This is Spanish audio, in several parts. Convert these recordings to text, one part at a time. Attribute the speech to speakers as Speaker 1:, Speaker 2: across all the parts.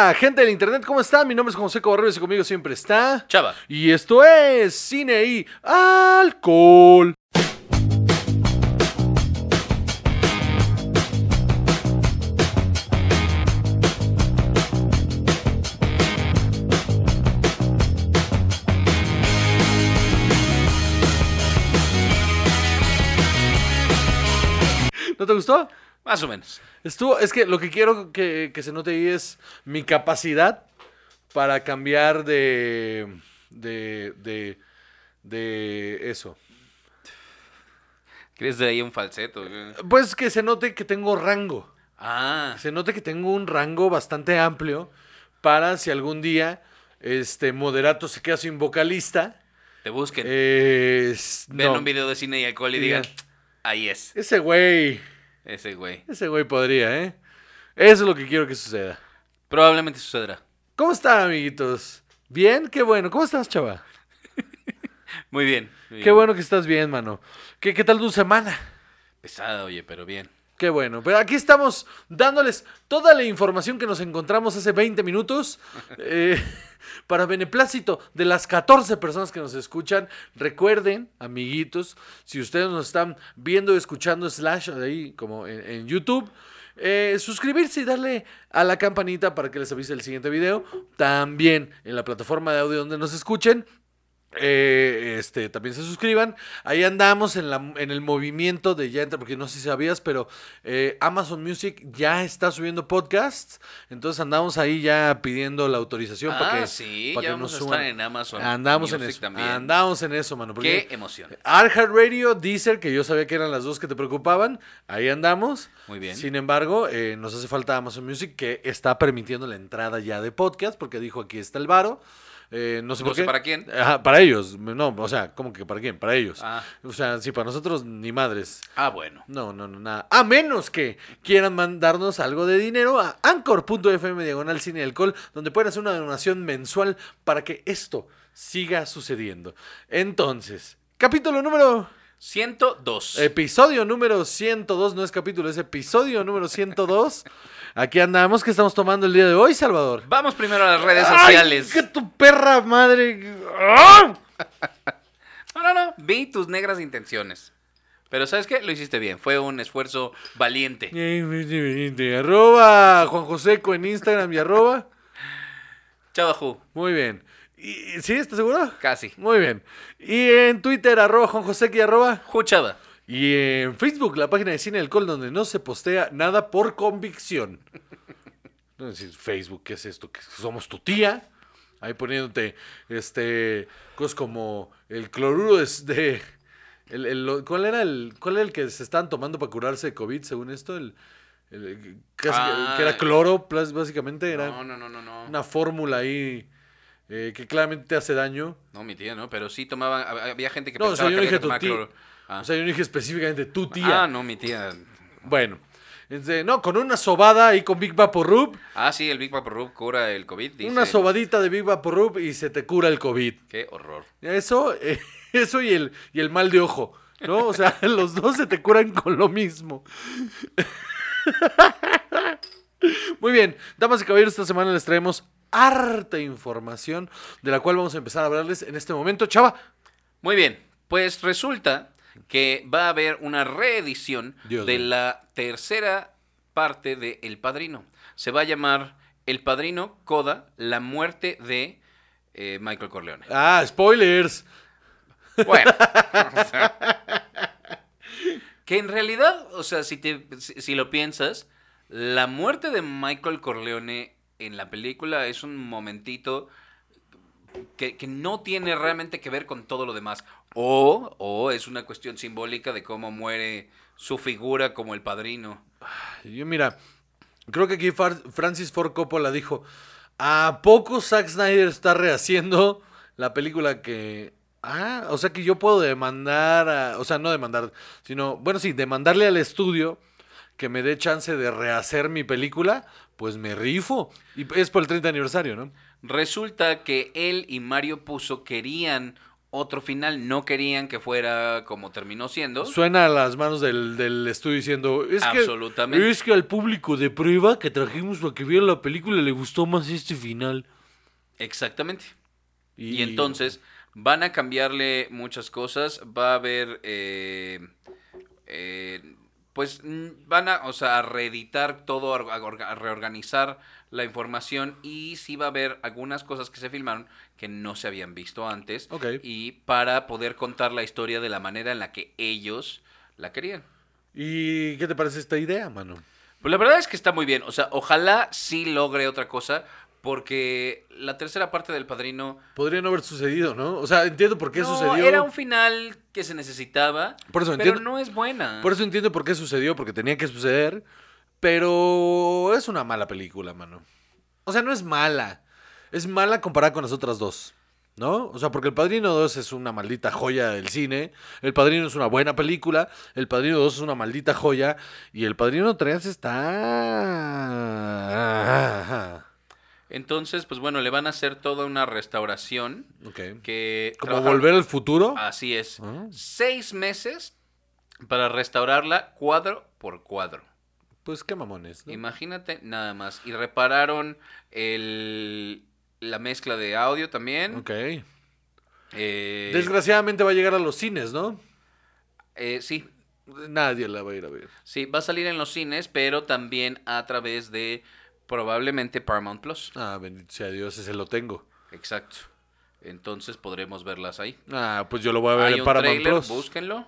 Speaker 1: Hola, gente del internet, ¿cómo están? Mi nombre es José Cobarrios y conmigo siempre está.
Speaker 2: Chava.
Speaker 1: Y esto es Cine y Alcohol. ¿No te gustó?
Speaker 2: Más o menos.
Speaker 1: Estuvo, es que lo que quiero que, que se note ahí es mi capacidad para cambiar de, de, de, de eso.
Speaker 2: ¿Crees de ahí un falseto?
Speaker 1: Pues que se note que tengo rango.
Speaker 2: Ah,
Speaker 1: Se note que tengo un rango bastante amplio para si algún día este moderato se queda sin vocalista.
Speaker 2: te busquen.
Speaker 1: Eh, s-
Speaker 2: Vean
Speaker 1: no.
Speaker 2: un video de cine y alcohol y
Speaker 1: digan,
Speaker 2: ahí es,
Speaker 1: Ese güey,
Speaker 2: ese güey.
Speaker 1: ese güey podría, ¿eh? Eso es lo que quiero que suceda.
Speaker 2: Probablemente sucederá.
Speaker 1: ¿Cómo están, amiguitos? ¿Bien? Qué bueno. ¿Cómo estás, chava?
Speaker 2: Muy bien. muy
Speaker 1: Qué
Speaker 2: bien.
Speaker 1: bueno que estás bien, mano. ¿Qué, qué tal tu semana?
Speaker 2: Pesada, oye, pero bien.
Speaker 1: Qué bueno. Pero aquí estamos dándoles toda la información que nos encontramos hace 20 minutos. eh, para beneplácito de las 14 personas que nos escuchan. Recuerden, amiguitos, si ustedes nos están viendo escuchando, slash, ahí como en, en YouTube. eh, suscribirse y darle a la campanita para que les avise el siguiente video. También en la plataforma de audio donde nos escuchen. Eh, este, también se suscriban. Ahí andamos en, la, en el movimiento de ya entra, porque no sé si sabías, pero eh, Amazon Music ya está subiendo podcasts. Entonces andamos ahí ya pidiendo la autorización para
Speaker 2: ah,
Speaker 1: que,
Speaker 2: sí,
Speaker 1: para
Speaker 2: ya
Speaker 1: que
Speaker 2: vamos
Speaker 1: nos
Speaker 2: a estar
Speaker 1: suban.
Speaker 2: en Amazon.
Speaker 1: Andamos en
Speaker 2: Music
Speaker 1: eso.
Speaker 2: también.
Speaker 1: Andamos en eso, mano.
Speaker 2: Qué emoción.
Speaker 1: iHeartRadio, Deezer, que yo sabía que eran las dos que te preocupaban. Ahí andamos.
Speaker 2: Muy bien.
Speaker 1: Sin embargo, eh, nos hace falta Amazon Music, que está permitiendo la entrada ya de podcast, porque dijo aquí está el varo. Eh, no sé
Speaker 2: No
Speaker 1: por
Speaker 2: sé
Speaker 1: qué.
Speaker 2: para quién.
Speaker 1: Ajá, para ellos. No, o sea, ¿cómo que para quién? Para ellos.
Speaker 2: Ah.
Speaker 1: O sea, sí, para nosotros ni madres.
Speaker 2: Ah, bueno.
Speaker 1: No, no, no, nada. A menos que quieran mandarnos algo de dinero a anchor.fm diagonal cine y alcohol, donde pueden hacer una donación mensual para que esto siga sucediendo. Entonces, capítulo número...
Speaker 2: 102.
Speaker 1: Episodio número 102, no es capítulo, es episodio número 102. Aquí andamos, que estamos tomando el día de hoy, Salvador?
Speaker 2: Vamos primero a las redes
Speaker 1: ¡Ay,
Speaker 2: sociales.
Speaker 1: que tu perra madre!
Speaker 2: No, no, no. Vi tus negras intenciones. Pero ¿sabes qué? Lo hiciste bien. Fue un esfuerzo valiente.
Speaker 1: Arroba Juan Joseco en Instagram y arroba.
Speaker 2: Chavajú.
Speaker 1: Muy bien. ¿Y, ¿Sí? ¿Estás seguro?
Speaker 2: Casi.
Speaker 1: Muy bien. Y en Twitter, arroba Juan José y arroba.
Speaker 2: Juchava.
Speaker 1: Y en Facebook, la página de Cine Alcohol, donde no se postea nada por convicción. No decir, Facebook, ¿qué es esto? ¿Que somos tu tía? Ahí poniéndote, este, cosas como el cloruro de... de- el- el- ¿cuál, era el, ¿Cuál era el que se estaban tomando para curarse de COVID, según esto? El, el- casi que-
Speaker 2: Ah.
Speaker 1: que era cloro, plus, básicamente. Era
Speaker 2: No, no, no, no, no.
Speaker 1: una fórmula ahí eh, que claramente te hace daño.
Speaker 2: No, mi tía, ¿no? Pero sí tomaban, hab- había gente que
Speaker 1: No, o sea,
Speaker 2: pensaba
Speaker 1: yo
Speaker 2: que
Speaker 1: dije tu tía.
Speaker 2: cloro. Ah.
Speaker 1: O sea, yo dije específicamente tu tía.
Speaker 2: Ah, no, mi tía.
Speaker 1: Bueno, este, no, con una sobada ahí con Big Vaporub,
Speaker 2: Ah, sí, el Big Papa Rub cura el COVID. Dice.
Speaker 1: una sobadita de Big Vaporub y se te cura el COVID.
Speaker 2: Qué horror.
Speaker 1: Eso, eh, eso y el, y el mal de ojo, ¿no? O sea, los dos se te curan con lo mismo. Muy bien, damas y caballeros, esta semana les traemos harta información de la cual vamos a empezar a hablarles en este momento. Chava,
Speaker 2: Muy bien, pues resulta que va a haber una reedición
Speaker 1: Dios
Speaker 2: de la tercera parte de El Padrino. Se va a llamar El Padrino Coda, la muerte de eh, Michael Corleone.
Speaker 1: ah, spoilers.
Speaker 2: Bueno, que en realidad, o sea, si, te, si, si lo piensas, la muerte de Michael Corleone en la película es un momentito que, no tiene realmente que ver con todo lo demás. O, o es una cuestión simbólica de cómo muere su figura como el padrino.
Speaker 1: Yo, mira, creo que aquí Francis Ford Coppola dijo: ¿A poco Zack Snyder está rehaciendo la película que. Ah, o sea que yo puedo demandar, o sea, no demandar, sino, bueno, sí, demandarle al estudio que me dé chance de rehacer mi película, pues me rifo. Y es por el 30 aniversario, ¿no?
Speaker 2: Resulta que él y Mario Puzo querían otro final. No querían que fuera como terminó siendo.
Speaker 1: Suena a las manos del, del estudio diciendo, es que,
Speaker 2: Absolutamente.
Speaker 1: es que al público de prueba que trajimos para que viera la película le gustó más este final.
Speaker 2: Exactamente. Y, entonces van a cambiarle muchas cosas. Va a haber. eh, eh, pues mm, van a, o sea, a reeditar todo, a, orga- a reorganizar la información y sí va a haber algunas cosas que se filmaron que no se habían visto antes
Speaker 1: Ok.
Speaker 2: y para poder contar la historia de la manera en la que ellos la querían.
Speaker 1: ¿Y qué te parece esta idea, mano?
Speaker 2: Pues la verdad es que está muy bien, o sea, ojalá sí logre otra cosa porque la tercera parte del Padrino
Speaker 1: Podría no haber sucedido, ¿no? O sea, entiendo por qué
Speaker 2: no,
Speaker 1: sucedió.
Speaker 2: era un final que se necesitaba,
Speaker 1: Por eso
Speaker 2: pero
Speaker 1: entiendo-
Speaker 2: no es buena.
Speaker 1: Por eso entiendo por qué sucedió, porque tenía que suceder. Pero es una mala película, mano. O sea, no es mala. Es mala comparada con las otras dos. ¿No? O sea, porque El Padrino 2 es una maldita joya del cine. El Padrino es una buena película. El Padrino 2 es una maldita joya. Y El Padrino 3 está.
Speaker 2: Entonces, pues bueno, le van a hacer toda una restauración
Speaker 1: Ok.
Speaker 2: que
Speaker 1: Como volver al futuro.
Speaker 2: Así es.
Speaker 1: Ah.
Speaker 2: Seis meses para restaurarla cuadro por cuadro.
Speaker 1: Pues qué mamones. ¿no?
Speaker 2: Imagínate nada más. Y repararon el, la mezcla de audio también.
Speaker 1: Ok.
Speaker 2: Eh,
Speaker 1: Desgraciadamente va a llegar a los cines, ¿no?
Speaker 2: eh, sí,
Speaker 1: Nadie la va a ir a ver.
Speaker 2: sí, va a salir en los cines, pero también a través de probablemente Paramount Plus.
Speaker 1: Ah, bendito sea Dios, ese lo tengo.
Speaker 2: Exacto. Entonces podremos verlas ahí.
Speaker 1: Ah, pues yo lo voy a ver en
Speaker 2: un
Speaker 1: Paramount
Speaker 2: trailer,
Speaker 1: Plus.
Speaker 2: búsquenlo.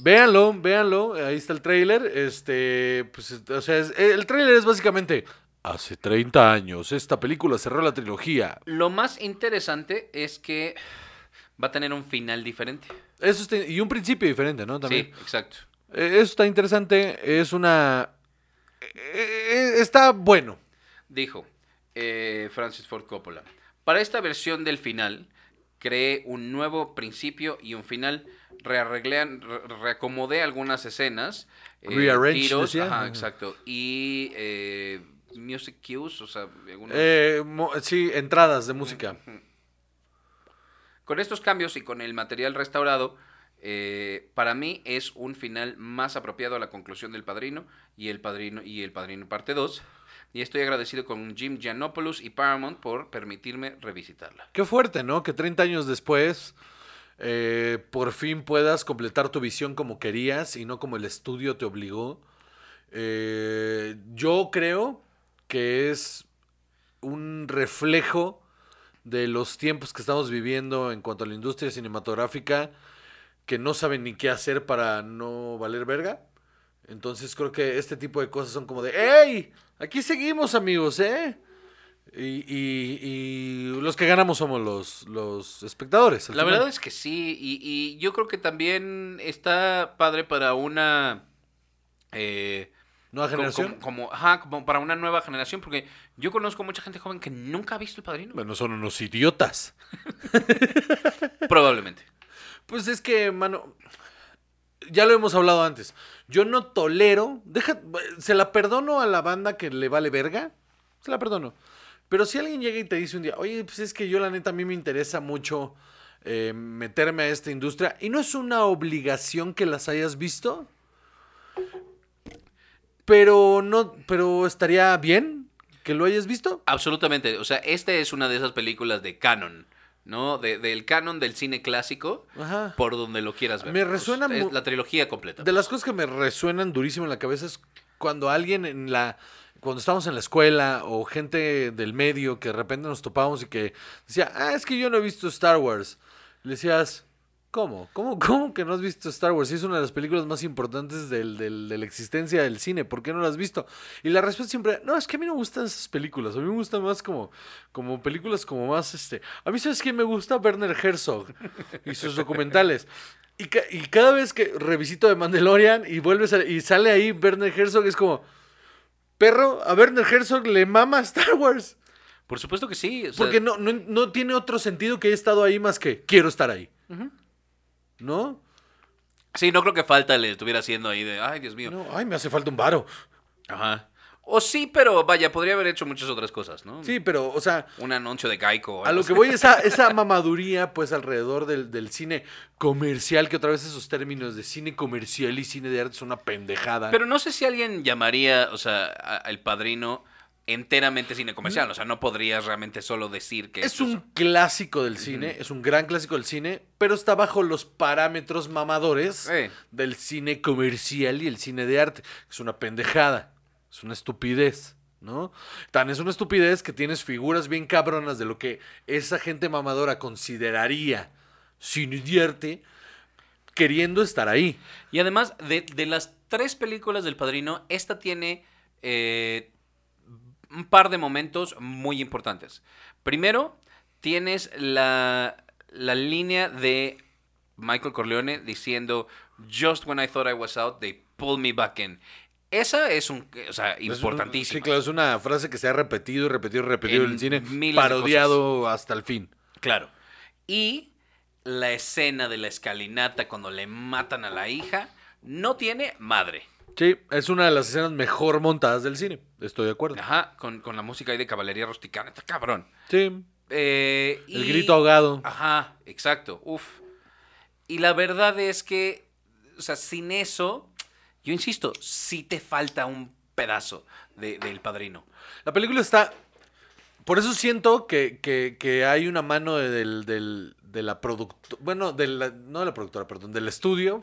Speaker 1: Véanlo, véanlo, ahí está el tráiler. Este, pues, o sea, es- el tráiler es básicamente hace 30 años esta película cerró la trilogía.
Speaker 2: Lo más interesante es que va a tener un final diferente.
Speaker 1: Eso está- y un principio diferente, ¿no? También.
Speaker 2: Sí, exacto.
Speaker 1: Eh, Eso está interesante, es una eh, está bueno.
Speaker 2: Dijo eh, Francis Ford Coppola. Para esta versión del final, creé un nuevo principio y un final. Rearreglé, re- reacomodé algunas escenas. eh, tiros, ajá, exacto. Y eh, music cues, o sea, algunos...
Speaker 1: Eh, sí, entradas de música.
Speaker 2: Con estos cambios y con el material restaurado, eh, para mí es un final más apropiado a la conclusión del Padrino y el Padrino y el Padrino parte 2. Y estoy agradecido con Jim Giannopoulos y Paramount por permitirme revisitarla.
Speaker 1: Qué fuerte, ¿no? Que 30 años después eh, por fin puedas completar tu visión como querías y no como el estudio te obligó. Eh, yo creo que es un reflejo de los tiempos que estamos viviendo en cuanto a la industria cinematográfica que no saben ni qué hacer para no valer verga. Entonces creo que este tipo de cosas son como de, ¡Ey! Aquí seguimos amigos, ¿eh? Y, y- y los que ganamos somos los, los espectadores.
Speaker 2: La
Speaker 1: final.
Speaker 2: verdad es que sí, y, y yo creo que también está padre para una... eh,
Speaker 1: Nueva generación.
Speaker 2: Como, como- ajá, como para una nueva generación, porque yo conozco mucha gente joven que nunca ha visto El Padrino.
Speaker 1: Bueno, son unos idiotas.
Speaker 2: Probablemente.
Speaker 1: Pues es que, mano, ya lo hemos hablado antes. Yo no tolero, deja, se la perdono a la banda que le vale verga, se la perdono. Pero si alguien llega y te dice un día, oye, pues es que yo la neta a mí me interesa mucho eh, meterme a esta industria y no es una obligación que las hayas visto, pero no, pero estaría bien que lo hayas visto.
Speaker 2: Absolutamente. O sea, esta es una de esas películas de canon, ¿no? De- del canon del cine clásico,
Speaker 1: Ajá.
Speaker 2: por donde lo quieras ver.
Speaker 1: Me resuena
Speaker 2: es la trilogía completa.
Speaker 1: De las cosas que me resuenan durísimo en la cabeza es cuando alguien en la. Cuando estábamos en la escuela o gente del medio que de repente nos topábamos y que decía, ah, es que yo no he visto Star Wars. Le decías, ¿cómo? ¿Cómo, cómo que no has visto Star Wars? Es una de las películas más importantes del- del- de la existencia del cine. ¿Por qué no la has visto? Y la respuesta siempre, no, es que a mí no me gustan esas películas. A mí me gustan más como, como películas como más, este... A mí, ¿sabes quién me gusta? Werner Herzog y sus documentales. Y, ca- y cada vez que revisito de Mandalorian y vuelves a- y sale ahí Werner Herzog, es como, perro, a Werner Herzog le mama Star Wars.
Speaker 2: Por supuesto que sí. o sea,
Speaker 1: Porque no, no, no tiene otro sentido que haya estado ahí más que quiero estar ahí. ¿No?
Speaker 2: Sí, no creo que falta le estuviera haciendo ahí de, ay, Dios mío.
Speaker 1: No, ay, me hace falta un varo.
Speaker 2: Ajá. O sí, pero vaya, podría haber hecho muchas otras cosas, ¿no?
Speaker 1: Sí, pero, o sea,
Speaker 2: Un anuncio de Geico.
Speaker 1: a lo que voy, esa, esa mamaduría, pues, alrededor del, del cine comercial, que otra vez esos términos de cine comercial y cine de arte son una pendejada.
Speaker 2: Pero no sé si alguien llamaría, o sea, a- El Padrino enteramente cine comercial. O sea, no podrías realmente solo decir que
Speaker 1: es un clásico del cine, es un gran clásico del cine, pero está bajo los parámetros mamadores del cine comercial y el cine de arte. Es una pendejada, es una estupidez, ¿no? Tan es una estupidez que tienes figuras bien cabronas de lo que esa gente mamadora consideraría cine de arte, queriendo estar ahí.
Speaker 2: Y además, de, de las tres películas del Padrino, esta tiene eh, un par de momentos muy importantes. Primero, tienes la, la línea de Michael Corleone diciendo, Just when I thought I was out, they pulled me back in. Esa es un, o sea, importantísima.
Speaker 1: Sí, claro, es una frase que se ha repetido y repetido y repetido en, el cine, parodiado hasta el fin.
Speaker 2: Claro. Y la escena de la escalinata cuando le matan a la hija no tiene madre.
Speaker 1: Sí, es una de las escenas mejor montadas del cine. Estoy de acuerdo.
Speaker 2: Ajá, con, con la música ahí de caballería rusticana. Está cabrón.
Speaker 1: Sí,
Speaker 2: Eh,
Speaker 1: el
Speaker 2: y-
Speaker 1: grito ahogado.
Speaker 2: Ajá, exacto. Uf. Y la verdad es que, o sea, sin eso, yo insisto, sí te falta un pedazo de- del padrino.
Speaker 1: La película está. Por eso siento que, que- que hay una mano de, del, del- de la productora. Bueno, de la- no de la productora, perdón, del estudio.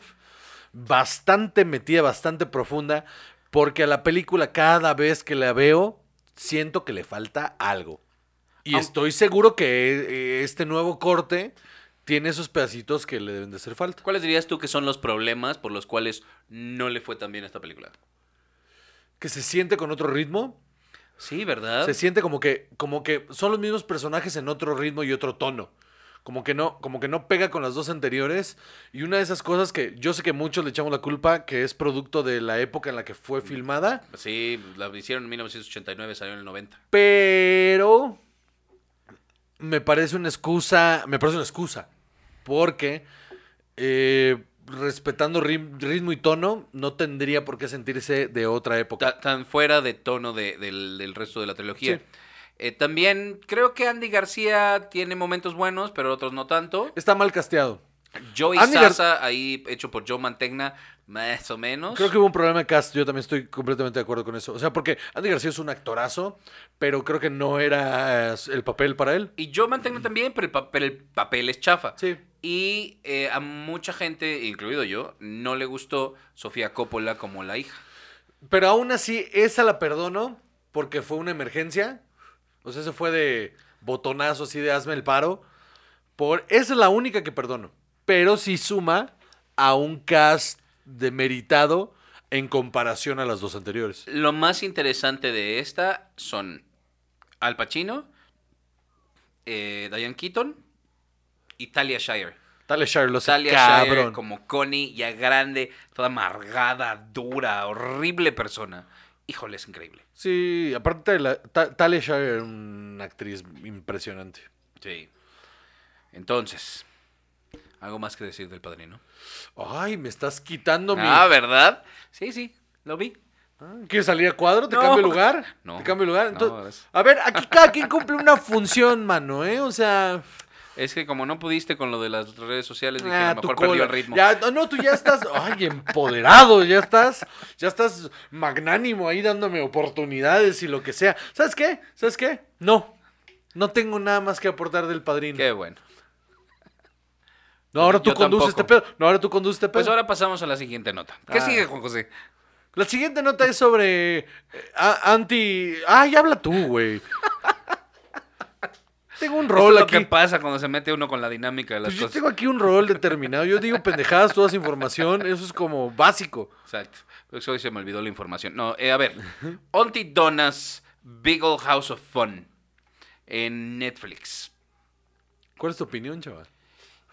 Speaker 1: Bastante metida, bastante profunda. Porque a la película, cada vez que la veo, siento que le falta algo. Y estoy seguro que eh, este nuevo corte tiene esos pedacitos que le deben de hacer falta.
Speaker 2: ¿Cuáles dirías tú que son los problemas por los cuales no le fue tan bien a esta película?
Speaker 1: Que se siente con otro ritmo.
Speaker 2: Sí, ¿verdad?
Speaker 1: Se siente como que, como que son los mismos personajes en otro ritmo y otro tono. Como que no, como que no pega con las dos anteriores. Y una de esas cosas que yo sé que muchos le echamos la culpa, que es producto de la época en la que fue filmada.
Speaker 2: Sí, la hicieron en 1989, salió en el 90.
Speaker 1: Pero me parece una excusa. Me parece una excusa. Porque eh, respetando ritmo y tono, no tendría por qué sentirse de otra época.
Speaker 2: Ta- tan fuera de tono de- del, del resto de la trilogía.
Speaker 1: Sí.
Speaker 2: Eh, también creo que Andy García tiene momentos buenos, pero otros no tanto.
Speaker 1: Está mal casteado.
Speaker 2: Joey
Speaker 1: Andy Gar-
Speaker 2: Sasa, ahí hecho por Joe Mantegna, más o menos.
Speaker 1: Creo que hubo un problema de cast, yo también estoy completamente de acuerdo con eso. O sea, porque Andy García es un actorazo, pero creo que no era eh, el papel para él.
Speaker 2: Y Joe Mantegna también, pero el, pa- pero el papel es chafa.
Speaker 1: Sí.
Speaker 2: Y eh, a mucha gente, incluido yo, no le gustó Sofía Coppola como la hija.
Speaker 1: Pero aún así, esa la perdono porque fue una emergencia. O sea, se fue de botonazo así de hazme el paro. Por, esa es la única que perdono. Pero sí suma a un cast demeritado en comparación a las dos anteriores.
Speaker 2: Lo más interesante de esta son Al Pacino, eh, Diane Keaton y Talia Shire.
Speaker 1: Talia Shire lo
Speaker 2: Talia
Speaker 1: cabrón.
Speaker 2: Shire como Connie, ya grande, toda amargada, dura, horrible persona. Híjole, es increíble.
Speaker 1: Sí, aparte de la, Ta- Talia Shire era una actriz impresionante.
Speaker 2: Sí. Entonces, ¿algo más que decir del padrino?
Speaker 1: Ay, me estás quitando mi...
Speaker 2: Ah, ¿verdad? Sí, sí, lo vi.
Speaker 1: Ah, ¿Quieres salir a cuadro? ¿Te
Speaker 2: No.
Speaker 1: cambio lugar?
Speaker 2: No.
Speaker 1: ¿Te cambio lugar? Entonces, a ver, aquí cada quien cumple una función, mano, ¿eh? O sea...
Speaker 2: Es que como no pudiste con lo de las redes sociales, dije,
Speaker 1: ah,
Speaker 2: a lo mejor perdió el ritmo.
Speaker 1: Ya, no, no, tú ya estás, ay, empoderado, ya estás, ya estás magnánimo ahí dándome oportunidades y lo que sea. ¿Sabes qué? ¿Sabes qué? No, no tengo nada más que aportar del padrino.
Speaker 2: Qué bueno.
Speaker 1: No, ahora tú
Speaker 2: Yo
Speaker 1: conduces
Speaker 2: tampoco.
Speaker 1: este pedo. No, ahora tú conduces este pedo.
Speaker 2: Pues ahora pasamos a la siguiente nota. ¿Qué
Speaker 1: Ah.
Speaker 2: sigue, Juan José?
Speaker 1: La siguiente nota es sobre eh, a- anti... Ay, habla tú, güey. tengo un
Speaker 2: Esto
Speaker 1: rol
Speaker 2: es lo
Speaker 1: aquí.
Speaker 2: que pasa cuando se mete uno con la dinámica de las
Speaker 1: Pues yo
Speaker 2: cosas.
Speaker 1: tengo aquí un rol determinado. Yo digo pendejadas, toda esa información. Eso es como básico.
Speaker 2: Exacto. Pues hoy se me olvidó la información. No, eh, a ver. Auntie Donna's Big Old House of Fun en Netflix.
Speaker 1: ¿Cuál es tu opinión, chaval?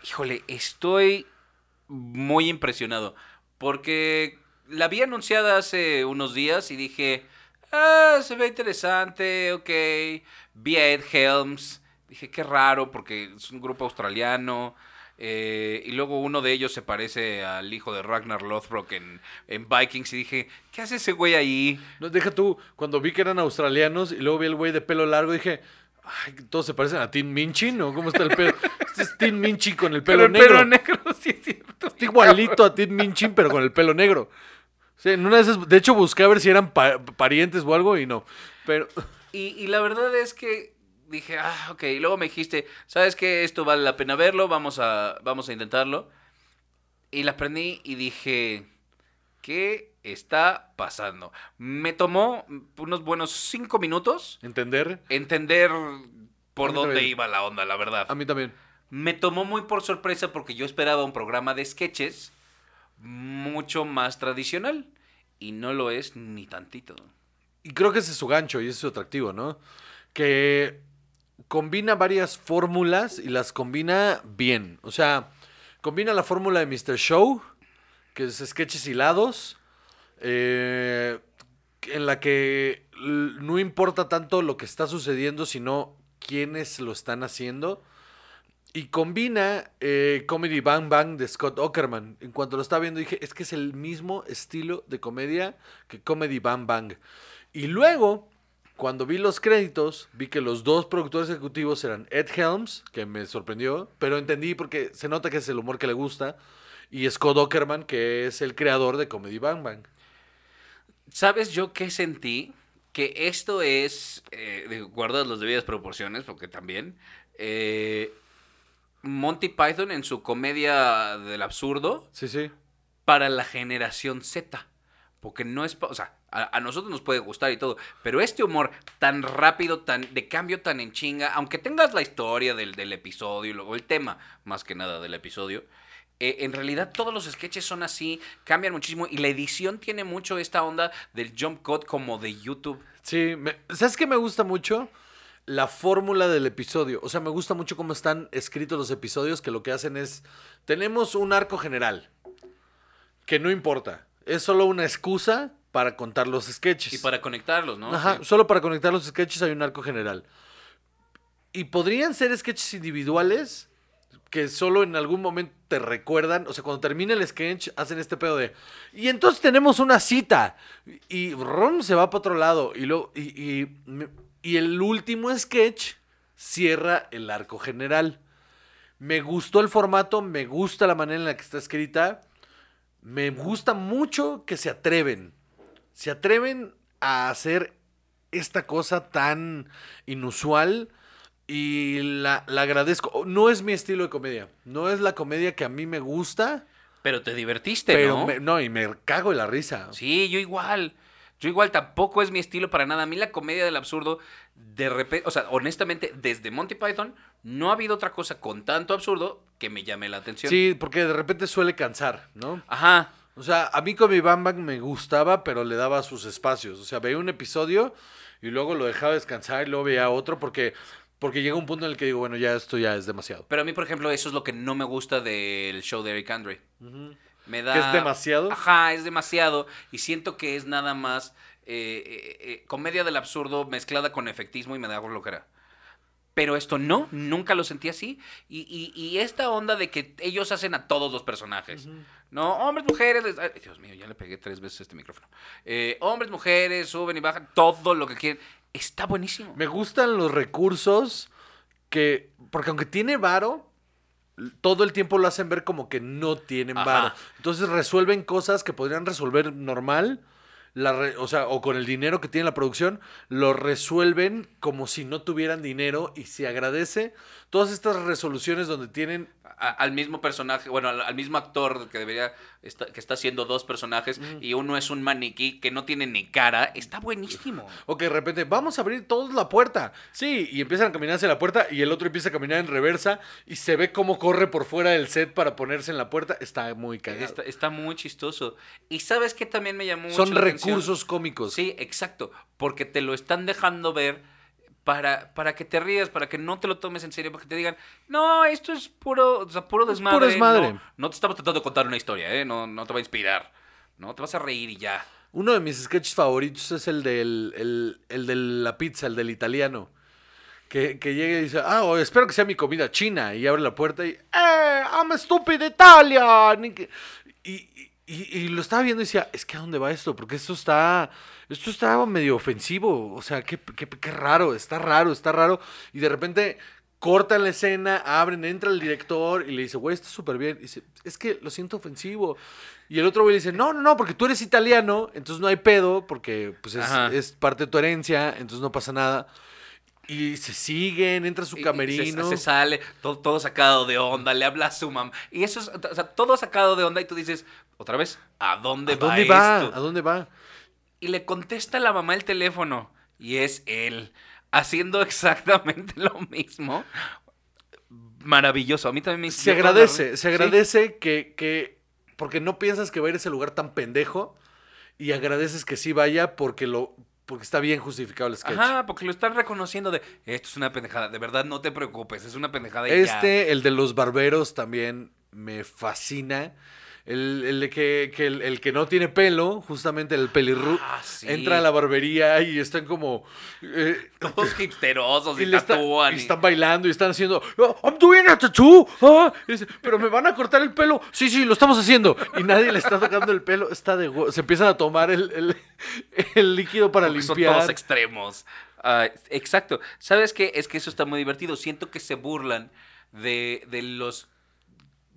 Speaker 2: Híjole, estoy muy impresionado. Porque la vi anunciada hace unos días y dije, ah, se ve interesante, ok. Vi a Ed Helms. Dije, qué raro porque es un grupo australiano. Eh, y luego uno de ellos se parece al hijo de Ragnar Lothbrok en, en Vikings y dije, ¿qué hace ese güey ahí?
Speaker 1: No, deja tú, cuando vi que eran australianos y luego vi el güey de pelo largo, dije, ay, todos se parecen a Tim Minchin, ¿no? ¿Cómo está el pelo? Este es Tim Minchin con el pelo
Speaker 2: Pero el
Speaker 1: negro.
Speaker 2: pelo negro, sí es cierto.
Speaker 1: Está igualito a Tim Minchin, pero con el pelo negro. Sí, en una de esas, de hecho busqué a ver si eran pa- parientes o algo y no. Pero
Speaker 2: Y, y la verdad es que dije, ah, ok. Y luego me dijiste, ¿sabes qué? Esto vale la pena verlo, vamos a, vamos a intentarlo. Y la prendí y dije, ¿qué está pasando? Me tomó unos buenos cinco minutos
Speaker 1: entender,
Speaker 2: entender por dónde
Speaker 1: también.
Speaker 2: iba la onda, la verdad.
Speaker 1: a mí también.
Speaker 2: Me tomó muy por sorpresa porque yo esperaba un programa de sketches mucho más tradicional. Y no lo es ni tantito.
Speaker 1: Y creo que ese es su gancho y ese es su atractivo, ¿no? Que combina varias fórmulas y las combina bien. O sea, combina la fórmula de Mr. Show, que es sketches hilados, eh, en la que no importa tanto lo que está sucediendo, sino quiénes lo están haciendo. Y combina eh, Comedy Bang Bang de Scott Ockerman. En cuanto lo estaba viendo dije, es que es el mismo estilo de comedia que Comedy Bang Bang. Y luego, cuando vi los créditos, vi que los dos productores ejecutivos eran Ed Helms, que me sorprendió, pero entendí porque se nota que es el humor que le gusta, y Scott Ockerman, que es el creador de Comedy Bang Bang.
Speaker 2: ¿Sabes yo qué sentí? Que esto es, eh, guardadas las debidas proporciones, porque también, eh, Monty Python en su comedia del absurdo
Speaker 1: Sí, sí.
Speaker 2: para la generación Z. Porque no es, o sea, a, nosotros nos puede gustar y todo, pero este humor tan rápido, tan de cambio tan en chinga, aunque tengas la historia del, del episodio, y luego el tema, más que nada del episodio, eh, en realidad todos los sketches son así, cambian muchísimo y la edición tiene mucho esta onda del jump cut como de YouTube.
Speaker 1: Sí, ¿sabes qué me gusta mucho? La fórmula del episodio. O sea, me gusta mucho cómo están escritos los episodios, que lo que hacen es, tenemos un arco general, que no importa, es solo una excusa para contar los sketches.
Speaker 2: Y para conectarlos, ¿no?
Speaker 1: Ajá,
Speaker 2: Sí.
Speaker 1: solo para conectar los sketches hay un arco general. Y podrían ser sketches individuales que solo en algún momento te recuerdan, o sea, cuando termina el sketch hacen este pedo de, y entonces tenemos una cita, y Ron se va para otro lado, y, y, y, y el último sketch cierra el arco general. Me gustó el formato, me gusta la manera en la que está escrita, me gusta mucho que se atreven, se atreven a hacer esta cosa tan inusual y la, la agradezco. No es mi estilo de comedia, no es la comedia que a mí me gusta,
Speaker 2: Pero te divertiste,
Speaker 1: pero
Speaker 2: ¿no?
Speaker 1: me- no, y me cago en la risa.
Speaker 2: Sí, yo igual. Yo igual tampoco es mi estilo para nada. A mí la comedia del absurdo, de repente, o sea, honestamente, desde Monty Python, no ha habido otra cosa con tanto absurdo que me llame la atención.
Speaker 1: Sí, porque de repente suele cansar, ¿no?
Speaker 2: Ajá.
Speaker 1: O sea, a mí con mi Bam Bang me gustaba, pero le daba sus espacios. O sea, veía un episodio y luego lo dejaba descansar y luego veía otro porque, porque llega un punto en el que digo, bueno, ya esto ya es demasiado.
Speaker 2: Pero a mí, por ejemplo, eso es lo que no me gusta del show de Eric Andre. Me da...
Speaker 1: ¿Que es demasiado?
Speaker 2: Ajá, es demasiado. Y siento que es nada más eh, eh, eh, comedia del absurdo mezclada con efectismo y me da flojera. Pero esto no, nunca lo sentí así. Y, y- y esta onda de que ellos hacen a todos los personajes. No, hombres, mujeres. les- ay, Dios mío, ya le pegué tres veces este micrófono. Eh, hombres, mujeres, suben y bajan, todo lo que quieren. Está buenísimo.
Speaker 1: Me gustan los recursos que, porque aunque tiene varo, todo el tiempo lo hacen ver como que no tienen varo. Entonces resuelven cosas que podrían resolver normal, o sea, o con el dinero que tiene la producción, lo resuelven como si no tuvieran dinero y se agradece todas estas resoluciones donde tienen
Speaker 2: a- al mismo personaje, bueno, al, al mismo actor que debería, esta- que está haciendo dos personajes y uno es un maniquí que no tiene ni cara, está buenísimo.
Speaker 1: O que de repente, vamos a abrir todos la puerta. Sí, y empiezan a caminar hacia la puerta y el otro empieza a caminar en reversa y se ve cómo corre por fuera del set para ponerse en la puerta. Está muy cagado.
Speaker 2: Está, está muy chistoso. Y sabes que también me llamó mucho
Speaker 1: Son
Speaker 2: la
Speaker 1: recursos cómicos.
Speaker 2: Sí, exacto, porque te lo están dejando ver para, para que te rías, para que no te lo tomes en serio, para que te digan, no, esto es puro, o sea, puro
Speaker 1: Es
Speaker 2: desmadre.
Speaker 1: puro desmadre.
Speaker 2: No, no te estamos tratando de contar una historia, ¿eh? No, no te va a inspirar. No, te vas a reír y ya.
Speaker 1: Uno de mis sketches favoritos es el del el, el de la pizza, el del italiano. que, que llega y dice, ah, oh, espero que sea mi comida china. Y abre la puerta y, ¡eh! ¡I'm stupid Italian! Y, que- y, y- y lo estaba viendo y decía, es que ¿a dónde va esto? Porque esto está, esto está medio ofensivo. O sea, qué, qué, qué raro, está raro, está raro. Y de repente cortan la escena, abren, entra el director y le dice, güey, está súper bien. Y dice, es que lo siento ofensivo. Y el otro güey le dice, no, no, no, porque tú eres italiano, entonces no hay pedo, porque pues es, es parte de tu herencia, entonces no pasa nada. Y se siguen, entra a su camerino.
Speaker 2: Se, se sale, todo, todo sacado de onda, le habla a su mamá. Y eso es, o sea, todo sacado de onda y tú dices, otra vez, ¿a dónde,
Speaker 1: ¿A
Speaker 2: va
Speaker 1: dónde va?
Speaker 2: esto?
Speaker 1: ¿A dónde va?
Speaker 2: Y le contesta la mamá el teléfono. Y es él, haciendo exactamente lo mismo. Maravilloso. A mí también me
Speaker 1: Se agradece, se
Speaker 2: Sí.
Speaker 1: agradece que, que, porque no piensas que va a ir a ese lugar tan pendejo y agradeces que sí vaya porque lo, porque está bien justificado el sketch.
Speaker 2: Ajá, porque lo están reconociendo de, esto es una pendejada, de verdad no te preocupes, es una pendejada y ya".
Speaker 1: Este, el de los barberos también me fascina. El, el de que, que el, el que no tiene pelo, justamente el pelirru,
Speaker 2: Ah, sí.
Speaker 1: entra a la barbería y están como... eh,
Speaker 2: Todos hipsterosos y,
Speaker 1: y, le está-
Speaker 2: tatúan.
Speaker 1: y
Speaker 2: y-
Speaker 1: están bailando y están haciendo "Oh, I'm doing a tattoo ah", dice, pero me van a cortar el pelo sí sí lo estamos haciendo y nadie le está tocando el pelo está de se empiezan a tomar el, el- el líquido para
Speaker 2: Porque Son
Speaker 1: limpiar
Speaker 2: todos extremos. Ah, exacto. ¿Sabes qué? Es que eso está muy divertido. Siento que se burlan de, de los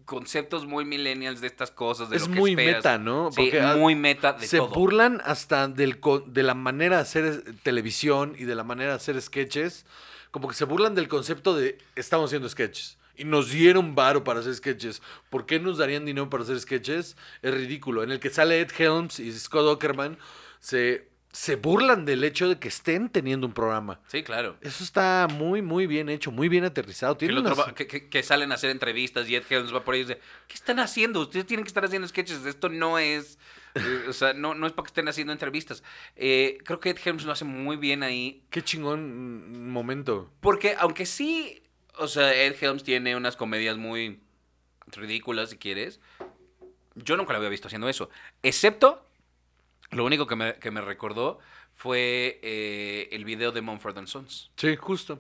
Speaker 2: conceptos muy millennials de estas cosas. De
Speaker 1: es
Speaker 2: lo que
Speaker 1: muy
Speaker 2: esperas.
Speaker 1: meta no
Speaker 2: Sí,
Speaker 1: ah,
Speaker 2: muy meta de
Speaker 1: se
Speaker 2: todo.
Speaker 1: burlan hasta del de la manera de hacer es- televisión y de la manera de hacer sketches como que se burlan del concepto de estamos haciendo sketches y nos dieron varo para hacer sketches. ¿Por qué nos darían dinero para hacer sketches? Es ridículo. En el que sale Ed Helms y Scott Ockerman se, se burlan del hecho de que estén teniendo un programa.
Speaker 2: Sí, claro.
Speaker 1: Eso está muy, muy bien hecho, muy bien aterrizado.
Speaker 2: Que,
Speaker 1: unas-
Speaker 2: va- que- que- que salen a hacer entrevistas y Ed Helms va por ahí y dice, ¿qué están haciendo? Ustedes tienen que estar haciendo sketches. Esto no es... eh, o sea, no, no es para que estén haciendo entrevistas. Eh, creo que Ed Helms lo hace muy bien ahí.
Speaker 1: Qué chingón momento.
Speaker 2: Porque aunque sí, o sea, Ed Helms tiene unas comedias muy ridículas, si quieres, yo nunca lo había visto haciendo eso. Excepto, lo único que me, que me recordó fue eh, el video de Mumford and Sons.
Speaker 1: Sí, justo.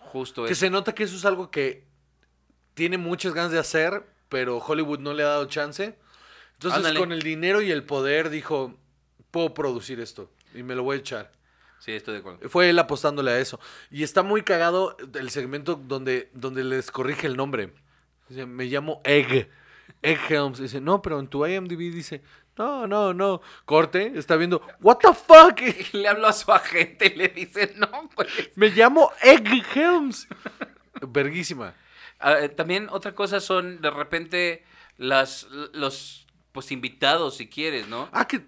Speaker 2: Justo
Speaker 1: Que se nota que eso es algo que tiene muchas ganas de hacer, pero Hollywood no le ha dado chance. Entonces,
Speaker 2: Ándale.
Speaker 1: con el dinero y el poder, dijo, puedo producir esto y me lo voy a echar.
Speaker 2: Sí, estoy de acuerdo.
Speaker 1: Fue él apostándole a eso. Y está muy cagado el segmento donde, donde les corrige el nombre. Dice, me llamo Egg. Egg Helms. Dice, no, pero en tu IMDb dice, no, no, no. Corte, está viendo, what the fuck?
Speaker 2: Y le habló a su agente y le dice, no, pues.
Speaker 1: Me llamo Egg Helms. Verguísima.
Speaker 2: Ah, eh, también otra cosa son de repente las los pues invitados si quieres, ¿no?
Speaker 1: Ah, que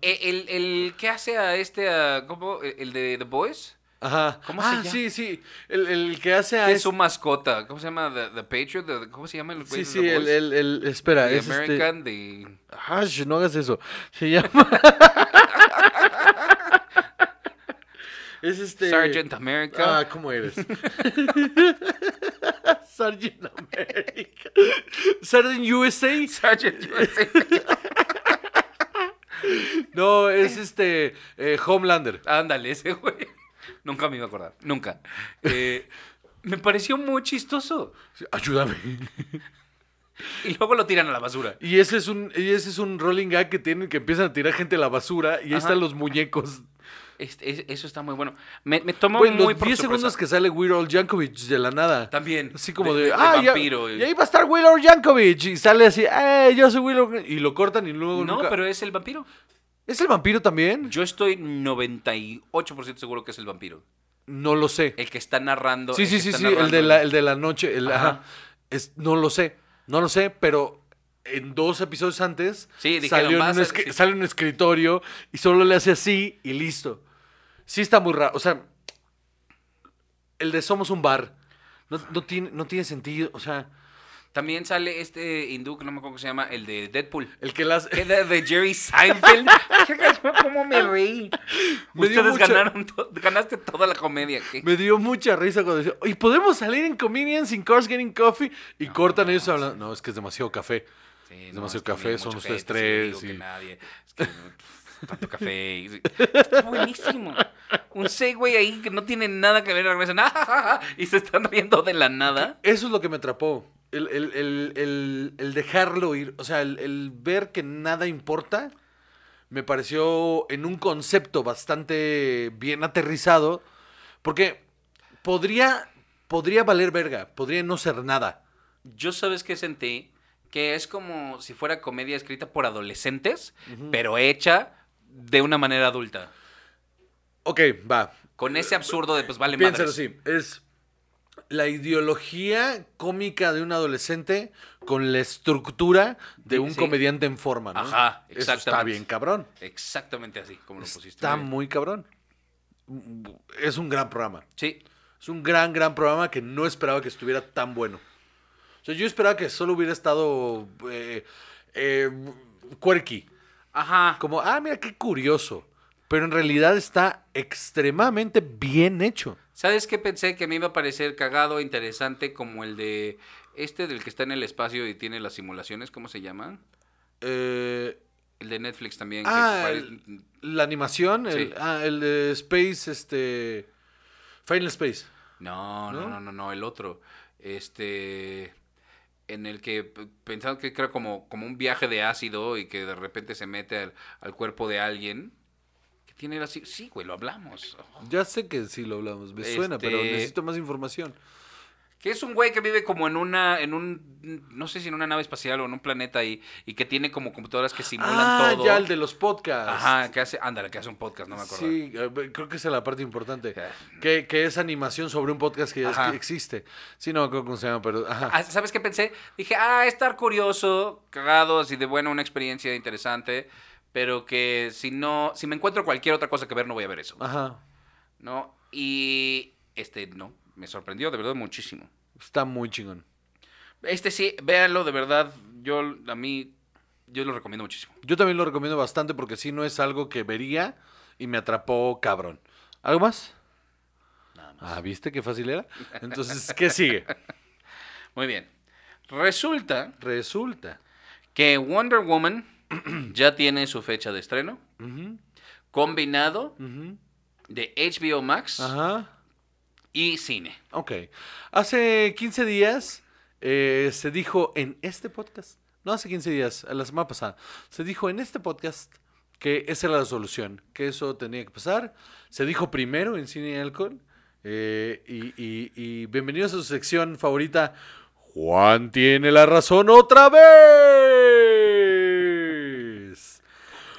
Speaker 2: Eh, El, el que hace a este a, ¿cómo? El de The Boys,
Speaker 1: Ajá.
Speaker 2: ¿Cómo se
Speaker 1: ah,
Speaker 2: llama?
Speaker 1: sí, sí. El, el que hace a
Speaker 2: es
Speaker 1: este-
Speaker 2: su mascota, ¿cómo se llama? The, The Patriot, The- ¿cómo se llama el
Speaker 1: Sí, sí,
Speaker 2: The
Speaker 1: el, el, el- espera,
Speaker 2: The
Speaker 1: es este...
Speaker 2: American, the-
Speaker 1: Ah, sh, no hagas eso. Se llama... es este...
Speaker 2: Sergeant America.
Speaker 1: Ah, ¿cómo eres? Sergeant America. Sergeant USA.
Speaker 2: Sergeant USA.
Speaker 1: No, es este... eh, Homelander.
Speaker 2: Ándale, ese güey. Nunca me iba a acordar, nunca. Eh, me pareció muy chistoso.
Speaker 1: Ayúdame.
Speaker 2: Y luego lo tiran a la basura.
Speaker 1: Y ese es un, y ese es un rolling gag que tienen que empiezan a tirar gente a la basura y ahí
Speaker 2: Ajá.
Speaker 1: están los muñecos.
Speaker 2: Este- es- eso está muy bueno. Me, me tomó
Speaker 1: Güey,
Speaker 2: muy
Speaker 1: los
Speaker 2: por
Speaker 1: 10 segundos que sale Weird Al Yankovic de la nada.
Speaker 2: También.
Speaker 1: Así como
Speaker 2: De-
Speaker 1: de,
Speaker 2: de- de
Speaker 1: ah, ya-
Speaker 2: vampiro,
Speaker 1: y,
Speaker 2: y-
Speaker 1: ahí va a estar Weird Al Yankovic y sale así, eh, yo soy Weird Al-" y lo cortan y luego
Speaker 2: No,
Speaker 1: nunca-
Speaker 2: pero es el vampiro.
Speaker 1: ¿Es el vampiro también?
Speaker 2: Yo estoy 98% seguro que es el vampiro.
Speaker 1: No lo sé.
Speaker 2: El que está narrando.
Speaker 1: Sí, sí, sí, sí, el de la, el de la noche, el-
Speaker 2: Ajá.
Speaker 1: ajá. Es, no lo sé, no lo sé, pero en dos episodios antes
Speaker 2: Sí, dijeron,
Speaker 1: salió en
Speaker 2: "Va a
Speaker 1: un
Speaker 2: ser-
Speaker 1: escri-
Speaker 2: sí".
Speaker 1: sale en un escritorio y solo le hace así y listo. Sí está muy raro, o sea, el de Somos un bar no, no tiene, no tiene sentido, o sea,
Speaker 2: También sale este hindú, que no me acuerdo cómo se llama, el de Deadpool.
Speaker 1: el que las...
Speaker 2: Que de, de Jerry Seinfeld. ¿Cómo me reí?
Speaker 1: Me
Speaker 2: Ustedes
Speaker 1: mucha-
Speaker 2: ganaron, to- ganaste toda la comedia. ¿qué?
Speaker 1: Me dio mucha risa cuando decía, ¿y podemos salir en Comedians in Cars Getting Coffee? Y cortan ellos hablando, no, es que es demasiado café.
Speaker 2: Sí,
Speaker 1: demasiado
Speaker 2: es que
Speaker 1: café, son ustedes
Speaker 2: gente, sí,
Speaker 1: tres
Speaker 2: digo que
Speaker 1: y-
Speaker 2: nadie. Es que, tanto café. y- Está buenísimo. Un Segway ahí que no tiene nada que ver, regresan "Ah, ja, ja", y se están riendo de la nada.
Speaker 1: Eso es lo que me atrapó. El, el- el- el- dejarlo ir. O sea, el, ver que nada importa. Me pareció en un concepto bastante bien aterrizado. Porque podría, podría valer verga. Podría no ser nada.
Speaker 2: Yo sabes que sentí que es como si fuera comedia escrita por adolescentes, pero hecha de una manera adulta.
Speaker 1: Ok, va.
Speaker 2: Con ese absurdo de pues vale
Speaker 1: Piénsalo
Speaker 2: madres.
Speaker 1: así. Es la ideología cómica de un adolescente con la estructura de un
Speaker 2: Sí.
Speaker 1: comediante en forma, ¿no?
Speaker 2: Ajá,
Speaker 1: Eso está
Speaker 2: exactamente.
Speaker 1: bien cabrón.
Speaker 2: Exactamente así, como lo pusiste.
Speaker 1: Está muy cabrón. Es un gran programa.
Speaker 2: Sí,
Speaker 1: Es un gran, gran programa que no esperaba que estuviera tan bueno. O sea, yo esperaba que solo hubiera estado eh, eh, quirky.
Speaker 2: ajá.
Speaker 1: Como, ah, mira qué curioso. Pero en realidad está extremadamente bien hecho.
Speaker 2: ¿Sabes qué pensé que me iba a parecer cagado, interesante, como el de este del que está en el espacio y tiene las simulaciones, ¿cómo se llama?
Speaker 1: Eh,
Speaker 2: El de Netflix también. que
Speaker 1: ah,
Speaker 2: pare-
Speaker 1: la animación, el, ah, el de Space, este... Final Space.
Speaker 2: No,
Speaker 1: ¿No?
Speaker 2: no, no, no, no, el otro. Este. En el que p- pensaba que era como, como un viaje de ácido y que de repente se mete al, al cuerpo de alguien. Que tiene así. Sí, güey, lo hablamos.
Speaker 1: Ya sé que sí lo hablamos, me suena, pero
Speaker 2: Este-
Speaker 1: necesito más información.
Speaker 2: Que es un güey que vive como en una, en un, no sé si en una nave espacial o en un planeta y, y que tiene como computadoras que simulan
Speaker 1: Ah,
Speaker 2: todo.
Speaker 1: ya el de los podcasts.
Speaker 2: Ajá, que hace, ándale, que hace un podcast, no me acuerdo.
Speaker 1: Sí, eh, creo que esa es la parte importante.
Speaker 2: Ya.
Speaker 1: Que, que es animación sobre un podcast que ya es- que existe. Sí, no me acuerdo cómo se llama, pero... Ajá.
Speaker 2: Ah, ¿Sabes qué pensé? Dije, ah, estar curioso, cagado, así de bueno, una experiencia interesante, pero que si no, si me encuentro cualquier otra cosa que ver, no voy a ver eso,
Speaker 1: Ajá.
Speaker 2: ¿no? Y este, no, me sorprendió de verdad muchísimo.
Speaker 1: Está muy chingón.
Speaker 2: Este sí, véanlo, de verdad, yo, a mí, yo lo recomiendo muchísimo.
Speaker 1: Yo también lo recomiendo bastante porque sí no es algo que vería y me atrapó cabrón. ¿Algo más?
Speaker 2: Nada más.
Speaker 1: Ah, ¿viste qué fácil era? Entonces, ¿qué sigue?
Speaker 2: Muy bien. Resulta
Speaker 1: Resulta.
Speaker 2: que Wonder Woman ya tiene su fecha de estreno, combinado de HBO Max
Speaker 1: Ajá.
Speaker 2: y cine.
Speaker 1: Ok. Hace 15 días eh, se dijo en este podcast, no hace 15 días, la semana pasada, se dijo en este podcast que esa era la solución, que eso tenía que pasar. Se dijo primero en Cine y Alcohol. eh, y, y- y bienvenidos a su sección favorita. Juan tiene la razón otra vez.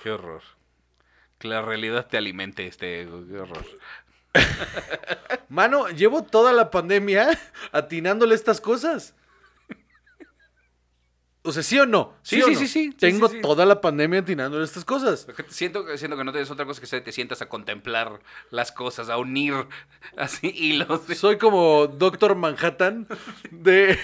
Speaker 2: Qué horror. Que la realidad te alimente este qué horror.
Speaker 1: Mano, llevo toda la pandemia atinándole estas cosas. O sea, ¿sí o no?
Speaker 2: Sí,
Speaker 1: o
Speaker 2: sí,
Speaker 1: no?
Speaker 2: sí, sí, sí,
Speaker 1: Tengo
Speaker 2: sí, sí.
Speaker 1: toda la pandemia atinándole estas cosas.
Speaker 2: Siento, que- siento que no tienes otra cosa que sea, te sientas a contemplar las cosas, a unir así hilos.
Speaker 1: Soy como Doctor Manhattan de,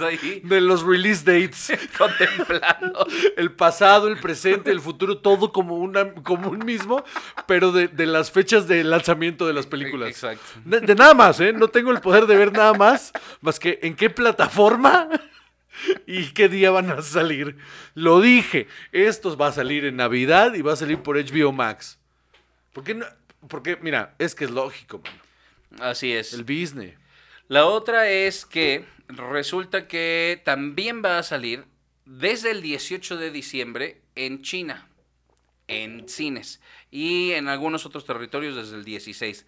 Speaker 2: ahí
Speaker 1: de los release dates.
Speaker 2: contemplando.
Speaker 1: El pasado, el presente, el futuro, todo como, una, como un mismo, pero de, de las fechas de lanzamiento de las películas.
Speaker 2: Exacto.
Speaker 1: De, de nada más, ¿eh? No tengo el poder de ver nada más, más que en qué plataforma y qué día van a salir. Lo dije, esto va a salir en Navidad y va a salir por HBO Max. ¿Por qué no? Porque, mira, es que es lógico, mano.
Speaker 2: Así es.
Speaker 1: El business.
Speaker 2: La otra es que resulta que también va a salir desde el 18 de diciembre en China, en cines, y en algunos otros territorios desde el 16.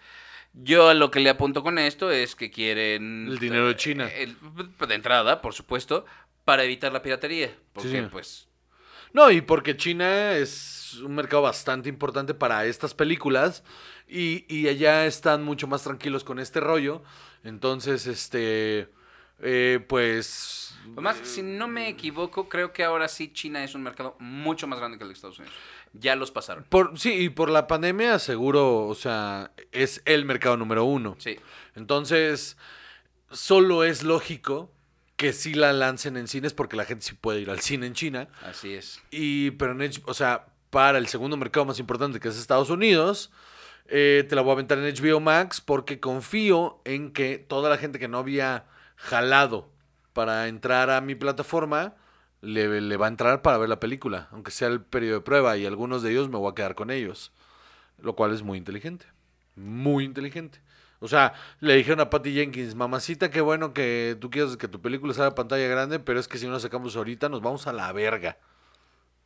Speaker 2: Yo a lo que le apunto con esto es que quieren...
Speaker 1: El dinero de China.
Speaker 2: eh, el- de entrada, por supuesto, para evitar la piratería. Porque,
Speaker 1: Sí, sí.
Speaker 2: pues,
Speaker 1: No, y porque China es un mercado bastante importante para estas películas y, y allá están mucho más tranquilos con este rollo. Entonces, este, eh, pues...
Speaker 2: Además, si no me equivoco, creo que ahora sí China es un mercado mucho más grande que el de Estados Unidos. Ya los pasaron.
Speaker 1: Por, sí, y por la pandemia seguro, o sea, es el mercado número uno.
Speaker 2: Sí.
Speaker 1: Entonces, solo es lógico que sí la lancen en cines porque la gente sí puede ir al cine en China.
Speaker 2: Así es.
Speaker 1: Y, pero en o sea, para el segundo mercado más importante que es Estados Unidos, eh, te la voy a aventar en HBO Max porque confío en que toda la gente que no había jalado para entrar a mi plataforma le, le va a entrar para ver la película, aunque sea el periodo de prueba, y algunos de ellos me voy a quedar con ellos. Lo cual es muy inteligente. Muy inteligente. O sea, le dijeron a Patty Jenkins, mamacita, qué bueno que tú quieras que tu película salga a pantalla grande, pero es que si no la sacamos ahorita nos vamos a la verga.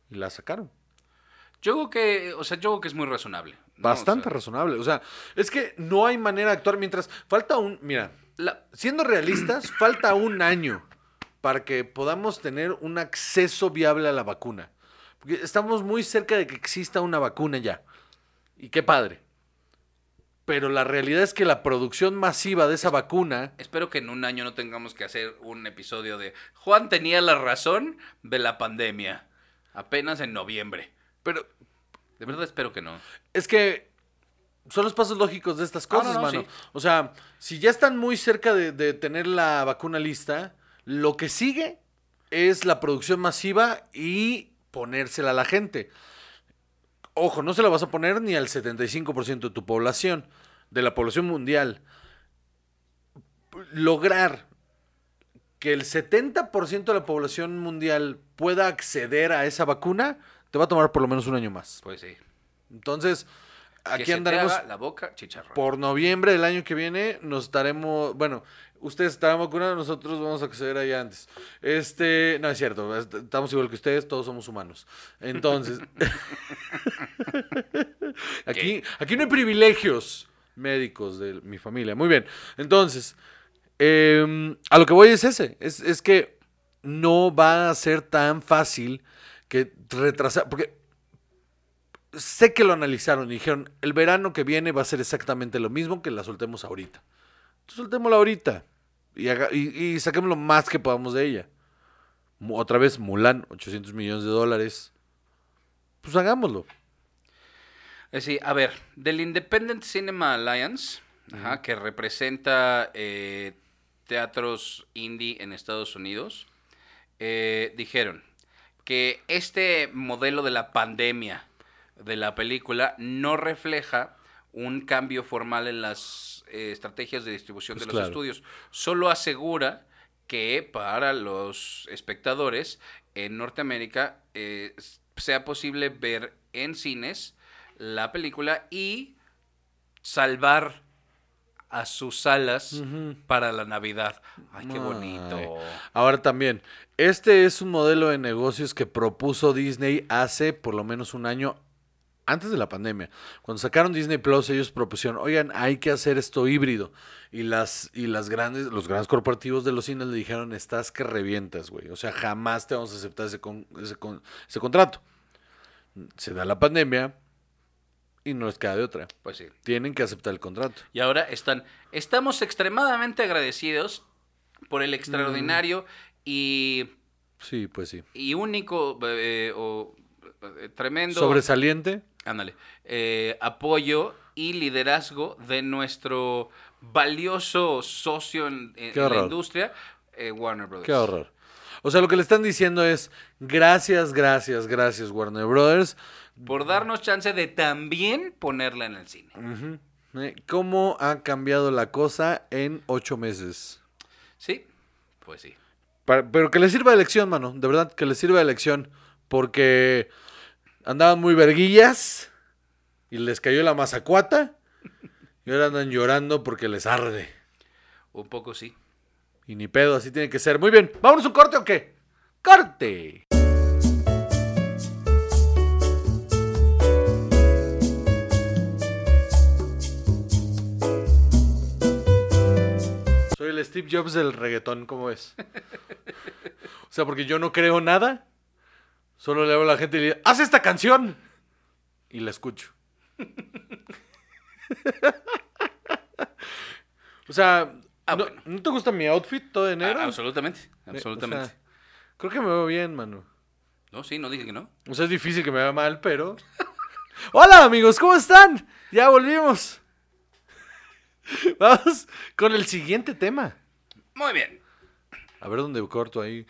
Speaker 1: Y la sacaron.
Speaker 2: Yo creo que, o sea, yo creo que es muy razonable. ¿no?
Speaker 1: Bastante
Speaker 2: O sea,
Speaker 1: razonable. O sea, es que no hay manera de actuar mientras. Falta un. Mira,
Speaker 2: la-
Speaker 1: siendo realistas, falta un año para que podamos tener un acceso viable a la vacuna. Porque estamos muy cerca de que exista una vacuna ya. Y qué padre. Pero la realidad es que la producción masiva de esa vacuna.
Speaker 2: espero que en un año no tengamos que hacer un episodio de Juan tenía la razón de la pandemia. Apenas en noviembre.
Speaker 1: Pero
Speaker 2: De verdad espero que no.
Speaker 1: es que son los pasos lógicos de estas
Speaker 2: Ah, no,
Speaker 1: cosas,
Speaker 2: no,
Speaker 1: mano.
Speaker 2: sí.
Speaker 1: O sea, si ya están muy cerca de, de tener la vacuna lista, lo que sigue es la producción masiva y ponérsela a la gente. Ojo, no se la vas a poner ni al 75% de tu población, de la población mundial. Lograr que el 70% de la población mundial pueda acceder a esa vacuna, te va a tomar por lo menos un año más.
Speaker 2: Pues sí.
Speaker 1: Entonces,
Speaker 2: Que
Speaker 1: aquí
Speaker 2: se te
Speaker 1: andaremos
Speaker 2: haga la boca chicharrón.
Speaker 1: por noviembre del año que viene. Nos estaremos, bueno, ustedes estarán vacunados, nosotros vamos a acceder ahí antes. Este, no es cierto, est- estamos igual que ustedes, todos somos humanos. Entonces, aquí, aquí no hay privilegios médicos de mi familia. Muy bien. Entonces, em, a lo que voy es ese, es, es que no va a ser tan fácil que retrasar, porque sé que lo analizaron y dijeron, el verano que viene va a ser exactamente lo mismo que la soltemos ahorita. Entonces soltémosla ahorita y, haga- y, y saquemos lo más que podamos de ella. Otra vez, Mulan, 800 millones de dólares. Pues hagámoslo.
Speaker 2: Es decir, a ver, del Independent Cinema Alliance, ajá, que representa eh, teatros indie en Estados Unidos, eh, dijeron que este modelo de la pandemia de la película no refleja un cambio formal en las eh, estrategias de distribución
Speaker 1: Pues
Speaker 2: de los
Speaker 1: claro.
Speaker 2: estudios. Solo asegura que para los espectadores en Norteamérica eh, sea posible ver en cines la película y salvar a sus salas para la Navidad. Ay, qué
Speaker 1: Ay.
Speaker 2: bonito.
Speaker 1: Ahora también, este es un modelo de negocios que propuso Disney hace por lo menos un año antes de la pandemia. Cuando sacaron Disney Plus, ellos propusieron, oigan, hay que hacer esto híbrido. Y las, y las grandes, los grandes corporativos de los cines le dijeron, estás que revientas, güey. O sea, jamás te vamos a aceptar ese, con- ese, con- ese contrato. Se da la pandemia y no les queda de otra.
Speaker 2: Pues sí.
Speaker 1: Tienen que aceptar el contrato.
Speaker 2: Y ahora están, estamos extremadamente agradecidos por el extraordinario y,
Speaker 1: Sí, pues sí.
Speaker 2: y único eh, o eh, tremendo
Speaker 1: Sobresaliente.
Speaker 2: Ándale, eh, apoyo y liderazgo de nuestro valioso socio en, la industria, eh, Warner Brothers.
Speaker 1: Qué horror. O sea, lo que le están diciendo es, gracias, gracias, gracias, Warner Brothers.
Speaker 2: Por darnos chance de también ponerla en el cine.
Speaker 1: Eh, ¿Cómo ha cambiado la cosa en ocho meses?
Speaker 2: Sí, pues sí.
Speaker 1: Pero que le sirva de lección, mano. De verdad, que le sirva de lección. Porque andaban muy verguillas y les cayó la mazacuata. Y ahora andan llorando porque les arde.
Speaker 2: Un poco sí.
Speaker 1: Y ni pedo, así tiene que ser. Muy bien, ¿vámonos a un corte o qué? ¡Corte! Soy el Steve Jobs del reggaetón, ¿cómo es? O sea, porque yo no creo nada. Solo le hablo a la gente y le digo, ¡haz esta canción! Y la escucho. o sea,
Speaker 2: Ah,
Speaker 1: ¿no,
Speaker 2: bueno.
Speaker 1: ¿no te gusta mi outfit todo de negro?
Speaker 2: Ah, absolutamente, absolutamente.
Speaker 1: o sea, creo que me veo bien, mano.
Speaker 2: no, sí, no dije que no.
Speaker 1: O sea, es difícil que me vea mal, pero. Hola, amigos, ¿cómo están? Ya volvimos. Vamos con el siguiente tema.
Speaker 2: Muy bien.
Speaker 1: A ver dónde corto ahí.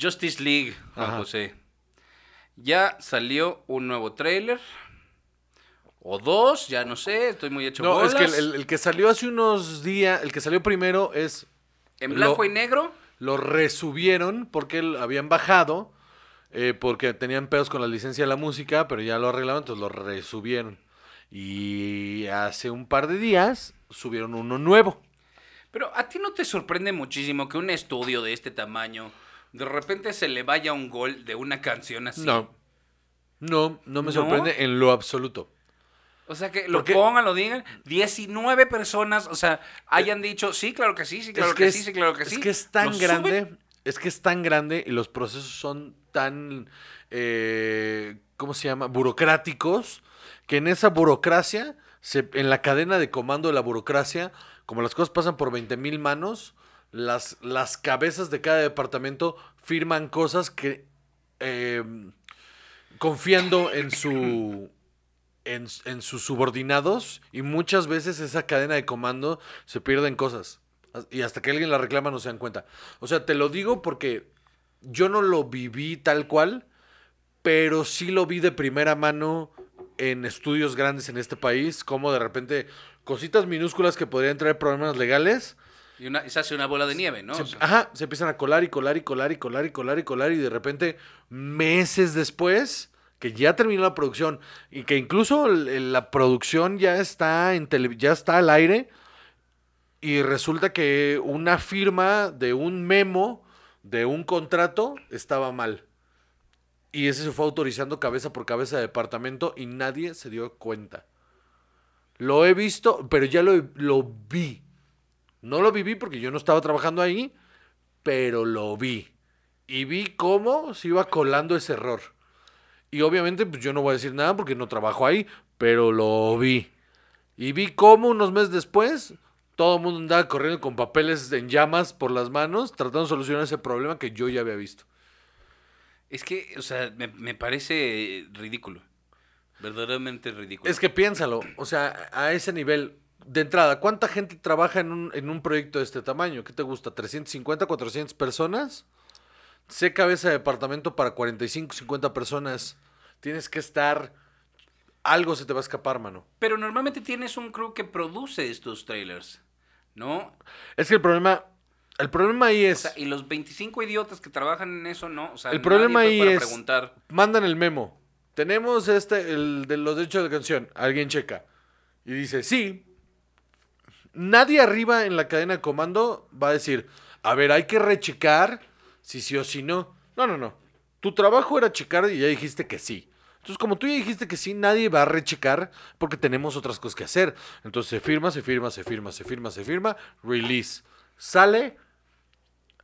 Speaker 2: Justice League, Juan
Speaker 1: Ajá.
Speaker 2: José. Ya salió un nuevo tráiler. O dos, ya no sé, estoy muy hecho
Speaker 1: No, es que el,
Speaker 2: bolas.
Speaker 1: el- el que salió hace unos días, el que salió primero es.
Speaker 2: En
Speaker 1: lo-
Speaker 2: blanco y negro.
Speaker 1: lo resubieron porque l- habían bajado, eh, porque tenían pedos con la licencia de la música, pero ya lo arreglaron, entonces lo resubieron. Y hace un par de días subieron uno nuevo.
Speaker 2: Pero a ti no te sorprende muchísimo que un estudio de este tamaño de repente se le vaya un gol de una canción así.
Speaker 1: No. No, no me
Speaker 2: ¿No?
Speaker 1: sorprende en lo absoluto.
Speaker 2: O sea, que lo
Speaker 1: Porque-
Speaker 2: pongan, lo digan. 19 personas, o sea, hayan dicho, sí, claro que sí, sí, claro que,
Speaker 1: es,
Speaker 2: sí, sí, claro que sí.
Speaker 1: Es que es tan grande,
Speaker 2: suben.
Speaker 1: es que es tan grande y los procesos son tan, eh, ¿cómo se llama? Burocráticos, que en esa burocracia, se- en la cadena de comando de la burocracia, como las cosas pasan por 20 mil manos, las, las cabezas de cada departamento firman cosas que, eh, confiando en su... En, en sus subordinados y muchas veces esa cadena de comando se pierden cosas. Y hasta que alguien la reclama no se dan cuenta. O sea, te lo digo porque yo no lo viví tal cual, pero sí lo vi de primera mano en estudios grandes en este país, como de repente cositas minúsculas que podrían traer problemas legales.
Speaker 2: Y, una- y se hace una bola de nieve, ¿no?
Speaker 1: se,
Speaker 2: O sea,
Speaker 1: ajá, se empiezan a colar y colar y colar y colar y colar y colar y de repente meses después que ya terminó la producción y que incluso la producción ya está en tele- ya está al aire y resulta que una firma de un memo de un contrato estaba mal. Y ese se fue autorizando cabeza por cabeza de departamento y nadie se dio cuenta. Lo he visto, pero ya lo, lo vi. No lo viví porque yo no estaba trabajando ahí, pero lo vi. Y vi cómo se iba colando ese error. Y obviamente pues yo no voy a decir nada porque no trabajo ahí, pero lo vi. Y vi cómo unos meses después todo el mundo andaba corriendo con papeles en llamas por las manos tratando de solucionar ese problema que yo ya había visto.
Speaker 2: es que, o sea, me, me parece ridículo. Verdaderamente ridículo.
Speaker 1: Es que piénsalo, o sea, a ese nivel, de entrada, ¿cuánta gente trabaja en un, en un proyecto de este tamaño? ¿Qué te gusta? ¿350, 400 personas? Sé cabeza de departamento para 45, 50 personas. Tienes que estar... Algo se te va a escapar, mano.
Speaker 2: Pero normalmente tienes un crew que produce estos trailers, ¿no?
Speaker 1: Es que el problema... El problema ahí
Speaker 2: O
Speaker 1: es...
Speaker 2: sea, y los 25 idiotas que trabajan en eso, ¿no? O sea,
Speaker 1: El problema ahí es-
Speaker 2: preguntar.
Speaker 1: mandan el memo. Tenemos este, el de los derechos de canción. Alguien checa. Y dice, sí. Nadie arriba en la cadena de comando va a decir, a ver, hay que rechecar si sí o si no. No, no, no. Tu trabajo era checar y ya dijiste que sí. Entonces, como tú ya dijiste que sí, nadie va a rechecar porque tenemos otras cosas que hacer. Entonces, se firma, se firma, se firma, se firma, se firma, release. Sale,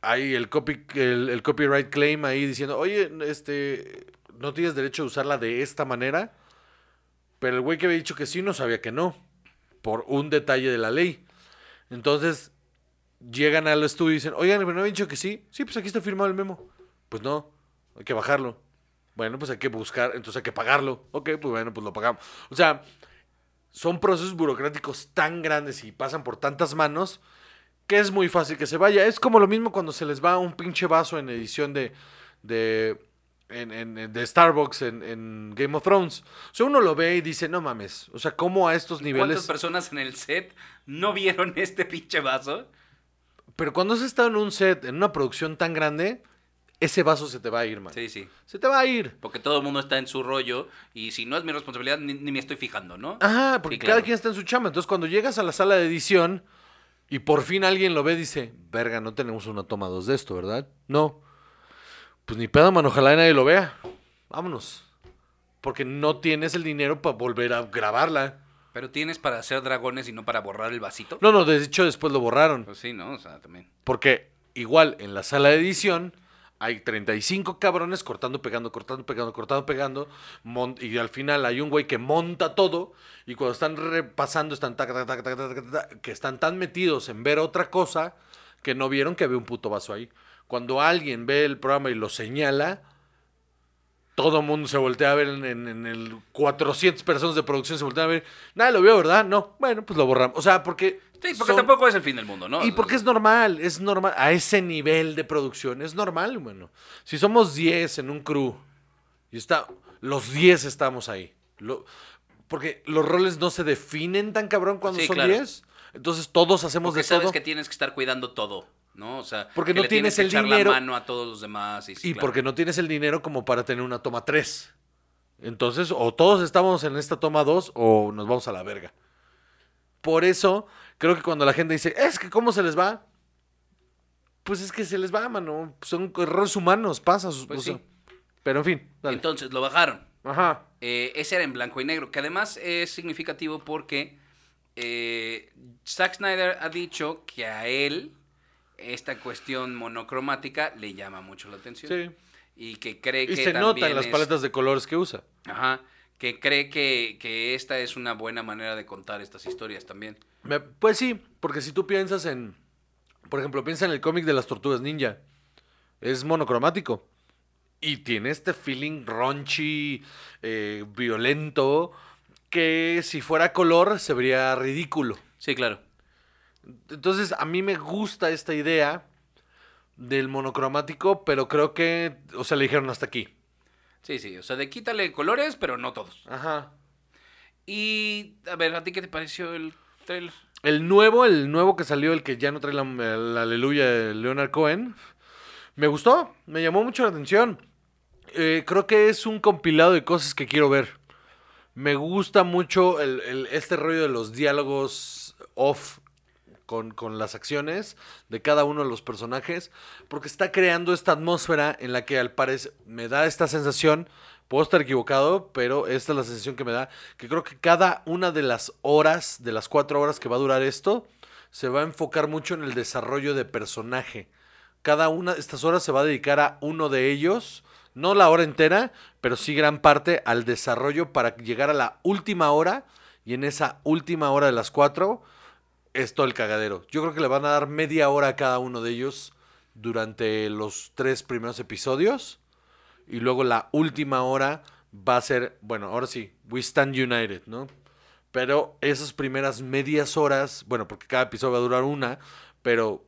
Speaker 1: ahí el, copy, el, copyright claim ahí diciendo, oye, este, no tienes derecho a usarla de esta manera. Pero el güey que había dicho que sí no sabía que no, por un detalle de la ley. Entonces, llegan al estudio y dicen, oigan, pero no había dicho que sí. Sí, pues aquí está firmado el memo. Pues no, hay que bajarlo. Bueno, pues hay que buscar, entonces hay que pagarlo. Ok, pues bueno, pues lo pagamos. O sea, son procesos burocráticos tan grandes y pasan por tantas manos que es muy fácil que se vaya. Es como lo mismo cuando se les va un pinche vaso en edición de, de, en, en- de Starbucks en, en Game of Thrones. O sea, uno lo ve y dice, no mames. O sea, ¿cómo a estos
Speaker 2: ¿Cuántas
Speaker 1: niveles?
Speaker 2: personas en el set no vieron este pinche vaso?
Speaker 1: Pero cuando has estado en un set, en una producción tan grande, ese vaso se te va a ir, man.
Speaker 2: Sí, sí.
Speaker 1: Se te va a ir.
Speaker 2: Porque todo el mundo está en su rollo y si no es mi responsabilidad ni, ni me estoy fijando, ¿no?
Speaker 1: Ajá, porque
Speaker 2: Sí, claro.
Speaker 1: cada quien está en su chamba. Entonces, cuando llegas a la sala de edición y por fin alguien lo ve, dice, verga, no tenemos una toma dos de esto, ¿verdad? No. Pues ni pedo, mano, ojalá nadie lo vea. Vámonos. Porque no tienes el dinero para volver a grabarla.
Speaker 2: Pero tienes para hacer dragones y no para borrar el vasito.
Speaker 1: No, no, de hecho después lo borraron.
Speaker 2: Pues sí, ¿no? O sea, también.
Speaker 1: Porque igual en la sala de edición hay 35 cabrones cortando, pegando, cortando, pegando, cortando, pegando. y al final hay un güey que monta todo. Y cuando están repasando, están tac, tac, tac, tac, que están tan metidos en ver otra cosa que no vieron que había un puto vaso ahí. Cuando alguien ve el programa y lo señala, todo el mundo se voltea a ver en, en- en el 400 personas de producción se voltean a ver. Nadie lo vio, ¿verdad? No. Bueno, pues lo borramos. O sea, porque.
Speaker 2: Sí, porque
Speaker 1: son-
Speaker 2: tampoco es el fin del mundo, ¿no?
Speaker 1: y porque es normal, es normal, a ese nivel de producción, es normal, bueno. Si somos 10 en un crew, y está, los 10 estamos ahí. Lo- porque los roles no se definen tan cabrón cuando
Speaker 2: Sí,
Speaker 1: son
Speaker 2: claro.
Speaker 1: 10. Entonces todos hacemos
Speaker 2: Porque
Speaker 1: de
Speaker 2: sabes
Speaker 1: todo.
Speaker 2: que tienes que estar cuidando todo. ¿No? O sea,
Speaker 1: Porque
Speaker 2: que
Speaker 1: no
Speaker 2: le
Speaker 1: tienes
Speaker 2: que
Speaker 1: el
Speaker 2: echar
Speaker 1: dinero.
Speaker 2: la mano a todos los demás. Y, sí,
Speaker 1: y
Speaker 2: claro.
Speaker 1: porque no tienes el dinero como para tener una toma 3. Entonces, o todos estamos en esta toma 2 o nos vamos a la verga. Por eso, creo que cuando la gente dice, es que cómo se les va, pues es que se les va, mano. Son errores humanos, pasa.
Speaker 2: Pues
Speaker 1: o sea,
Speaker 2: sí.
Speaker 1: Pero en fin, dale.
Speaker 2: Entonces lo bajaron.
Speaker 1: Ajá.
Speaker 2: Eh, ese era en blanco y negro, que además es significativo porque eh, Zack Snyder ha dicho que a él esta cuestión monocromática le llama mucho la atención.
Speaker 1: Sí.
Speaker 2: Y que cree
Speaker 1: Y
Speaker 2: que
Speaker 1: se nota
Speaker 2: también
Speaker 1: en las
Speaker 2: es-
Speaker 1: paletas de colores que usa.
Speaker 2: Ajá, que cree que, que esta es una buena manera de contar estas historias también.
Speaker 1: Me- Pues sí, porque si tú piensas en, por ejemplo, piensa en el cómic de las tortugas ninja, es monocromático y tiene este feeling raunchy, eh, violento, que si fuera color se vería ridículo.
Speaker 2: Sí, claro.
Speaker 1: Entonces a mí me gusta esta idea del monocromático, pero creo que, o sea, le dijeron hasta aquí.
Speaker 2: Sí, sí, o sea, de quítale colores, pero no todos.
Speaker 1: Ajá.
Speaker 2: Y, a ver, ¿a ti qué te pareció el trailer?
Speaker 1: El nuevo, el nuevo que salió, el que ya no trae la, la aleluya de Leonard Cohen, me gustó, me llamó mucho la atención. Eh, creo que es un compilado de cosas que quiero ver. Me gusta mucho el- el- este rollo de los diálogos off con, con las acciones de cada uno de los personajes, porque está creando esta atmósfera en la que al parecer me da esta sensación, puedo estar equivocado, pero esta es la sensación que me da, que creo que cada una de las horas, de las cuatro horas que va a durar esto, se va a enfocar mucho en el desarrollo de personaje. Cada una de estas horas se va a dedicar a uno de ellos, no la hora entera, pero sí gran parte al desarrollo para llegar a la última hora y en esa última hora de las cuatro es todo el cagadero. Yo creo que le van a dar media hora a cada uno de ellos durante los tres primeros episodios y luego la última hora va a ser, bueno, ahora sí, We Stand United, ¿no? Pero esas primeras medias horas, bueno, porque cada episodio va a durar una, pero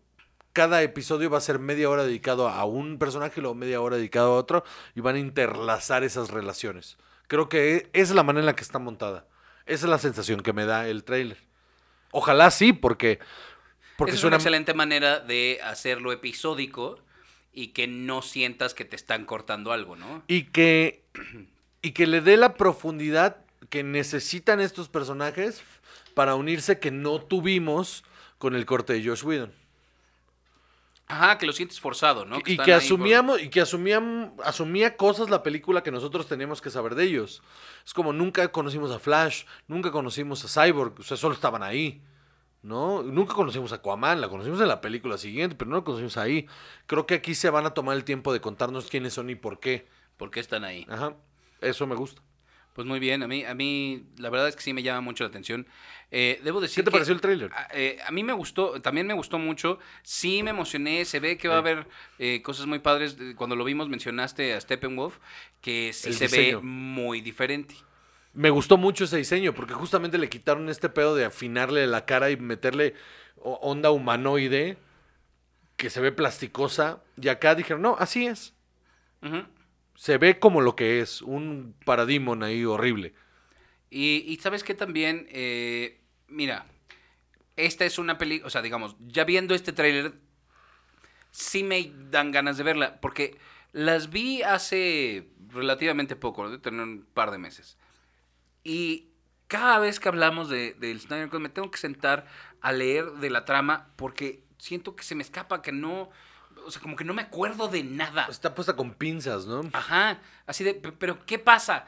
Speaker 1: cada episodio va a ser media hora dedicado a un personaje y luego media hora dedicado a otro y van a interlazar esas relaciones. Creo que esa es la manera en la que está montada. Esa es la sensación que me da el tráiler. Ojalá sí, porque porque
Speaker 2: es
Speaker 1: suena
Speaker 2: una excelente manera de hacerlo episódico y que no sientas que te están cortando algo, ¿no?
Speaker 1: y que y que le dé la profundidad que necesitan estos personajes para unirse que no tuvimos con el corte de Josh Whedon.
Speaker 2: Ajá, que lo sientes forzado, ¿no?
Speaker 1: y que
Speaker 2: por-
Speaker 1: asumíamos y que asumían asumía cosas la película que nosotros teníamos que saber de ellos. Es como nunca conocimos a Flash, nunca conocimos a Cyborg, o sea, solo estaban ahí. ¿No? Nunca conocimos a Aquaman, la conocimos en la película siguiente, pero no la conocimos ahí. Creo que aquí se van a tomar el tiempo de contarnos quiénes son y por qué.
Speaker 2: ¿Por qué están ahí?
Speaker 1: Ajá. Eso me gusta.
Speaker 2: Pues muy bien, a mí, a mí la verdad es que sí me llama mucho la atención. Eh, debo decir
Speaker 1: ¿Qué te
Speaker 2: que-
Speaker 1: pareció el tráiler?
Speaker 2: A, eh, a mí me gustó, también me gustó mucho. Sí me emocioné, se ve que va a haber eh, cosas muy padres. Cuando lo vimos mencionaste a Steppenwolf, que sí
Speaker 1: El
Speaker 2: se
Speaker 1: diseño.
Speaker 2: ve muy diferente.
Speaker 1: Me gustó mucho ese diseño porque justamente le quitaron este pedo de afinarle la cara y meterle onda humanoide que se ve plasticosa. Y acá dijeron, no, así es. Se ve como lo que es, un paradimon ahí horrible.
Speaker 2: Y, sabes que también, Eh, mira, esta es una película, o sea, digamos, ya viendo este tráiler, sí me dan ganas de verla, porque las vi hace relativamente poco, de tener un par de meses. Y cada vez que hablamos de, del Snyder me tengo que sentar a leer de la trama, porque siento que se me escapa, que no, o sea, como que no me acuerdo de nada.
Speaker 1: Está puesta con pinzas, ¿no?
Speaker 2: Ajá, así de, "Pe- pero ¿qué pasa?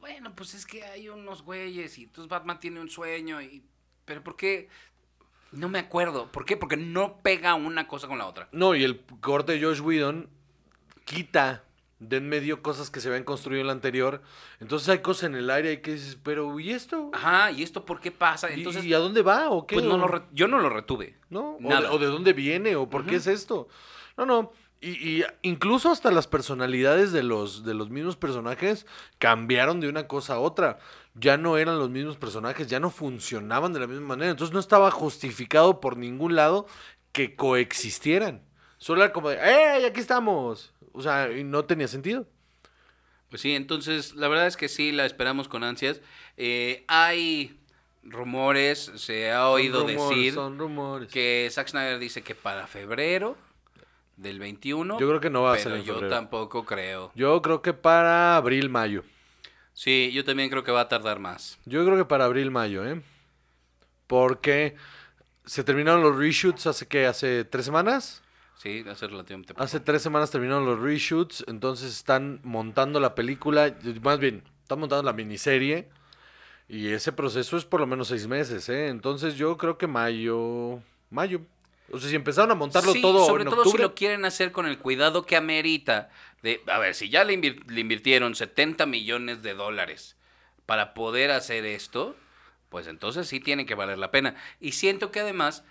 Speaker 2: Bueno, pues es que hay unos güeyes y entonces Batman tiene un sueño y... Pero ¿por qué? No me acuerdo. ¿Por qué? Porque no pega una cosa con la otra.
Speaker 1: No, y el corte de Josh Whedon quita de en medio cosas que se habían construido en la anterior. Entonces hay cosas en el aire que dices, pero ¿y esto?
Speaker 2: Ajá, ¿y esto por qué pasa?
Speaker 1: ¿Y-
Speaker 2: Entonces,
Speaker 1: ¿Y, a dónde va o qué?
Speaker 2: pues no lo yo no lo retuve.
Speaker 1: ¿no? O de,
Speaker 2: Nada.
Speaker 1: o de dónde viene, o por qué es esto. No, no. Y, y incluso hasta las personalidades de los, de los mismos personajes cambiaron de una cosa a otra. Ya no eran los mismos personajes, ya no funcionaban de la misma manera. Entonces no estaba justificado por ningún lado que coexistieran. Solo era como de, ¡eh! Aquí estamos. O sea, y no tenía sentido.
Speaker 2: Pues sí, entonces la verdad es que sí, la esperamos con ansias. Eh, hay rumores, se ha oído
Speaker 1: rumores,
Speaker 2: decir
Speaker 1: Son rumores.
Speaker 2: que Zack Snyder dice que para febrero del 21.
Speaker 1: Yo creo que no va a ser en
Speaker 2: yo
Speaker 1: febrero.
Speaker 2: tampoco creo.
Speaker 1: Yo creo que para abril, mayo.
Speaker 2: Sí, yo también creo que va a tardar más.
Speaker 1: Yo creo que para abril, mayo, ¿eh? Porque se terminaron los reshoots hace que hace tres semanas.
Speaker 2: Sí, hace relativamente poco.
Speaker 1: Hace tres semanas terminaron los reshoots, entonces están montando la película, más bien, están montando la miniserie. Y ese proceso es por lo menos seis meses, ¿eh? Entonces yo creo que mayo, mayo. O sea, si empezaron a montarlo
Speaker 2: Sí,
Speaker 1: todo
Speaker 2: sobre
Speaker 1: en
Speaker 2: todo si lo quieren hacer con el cuidado que amerita. De, a ver, si ya le, invir- le invirtieron 70 millones de dólares para poder hacer esto, pues entonces sí tiene que valer la pena. Y siento que además,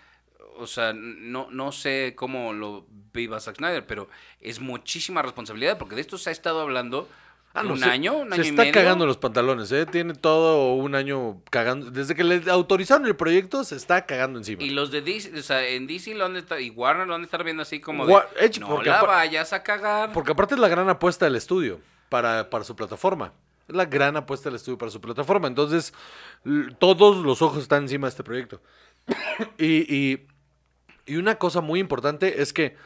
Speaker 2: o sea, no, no sé cómo lo viva Zack Snyder, pero es muchísima responsabilidad porque de esto se ha estado hablando
Speaker 1: Ah, no,
Speaker 2: un
Speaker 1: se-
Speaker 2: año, un
Speaker 1: se
Speaker 2: año y
Speaker 1: está
Speaker 2: medio.
Speaker 1: cagando los pantalones, ¿eh? Tiene todo un año cagando. Desde que le autorizaron el proyecto, se está cagando encima.
Speaker 2: Y los de DC, o sea, en DC lo han de estar, y Warner lo han de estar viendo así como de,
Speaker 1: Edge,
Speaker 2: no la vayas a cagar.
Speaker 1: Porque aparte es la gran apuesta del estudio para, para su plataforma. Es la gran apuesta del estudio para su plataforma. Entonces, todos los ojos están encima de este proyecto. y, y- y una cosa muy importante es que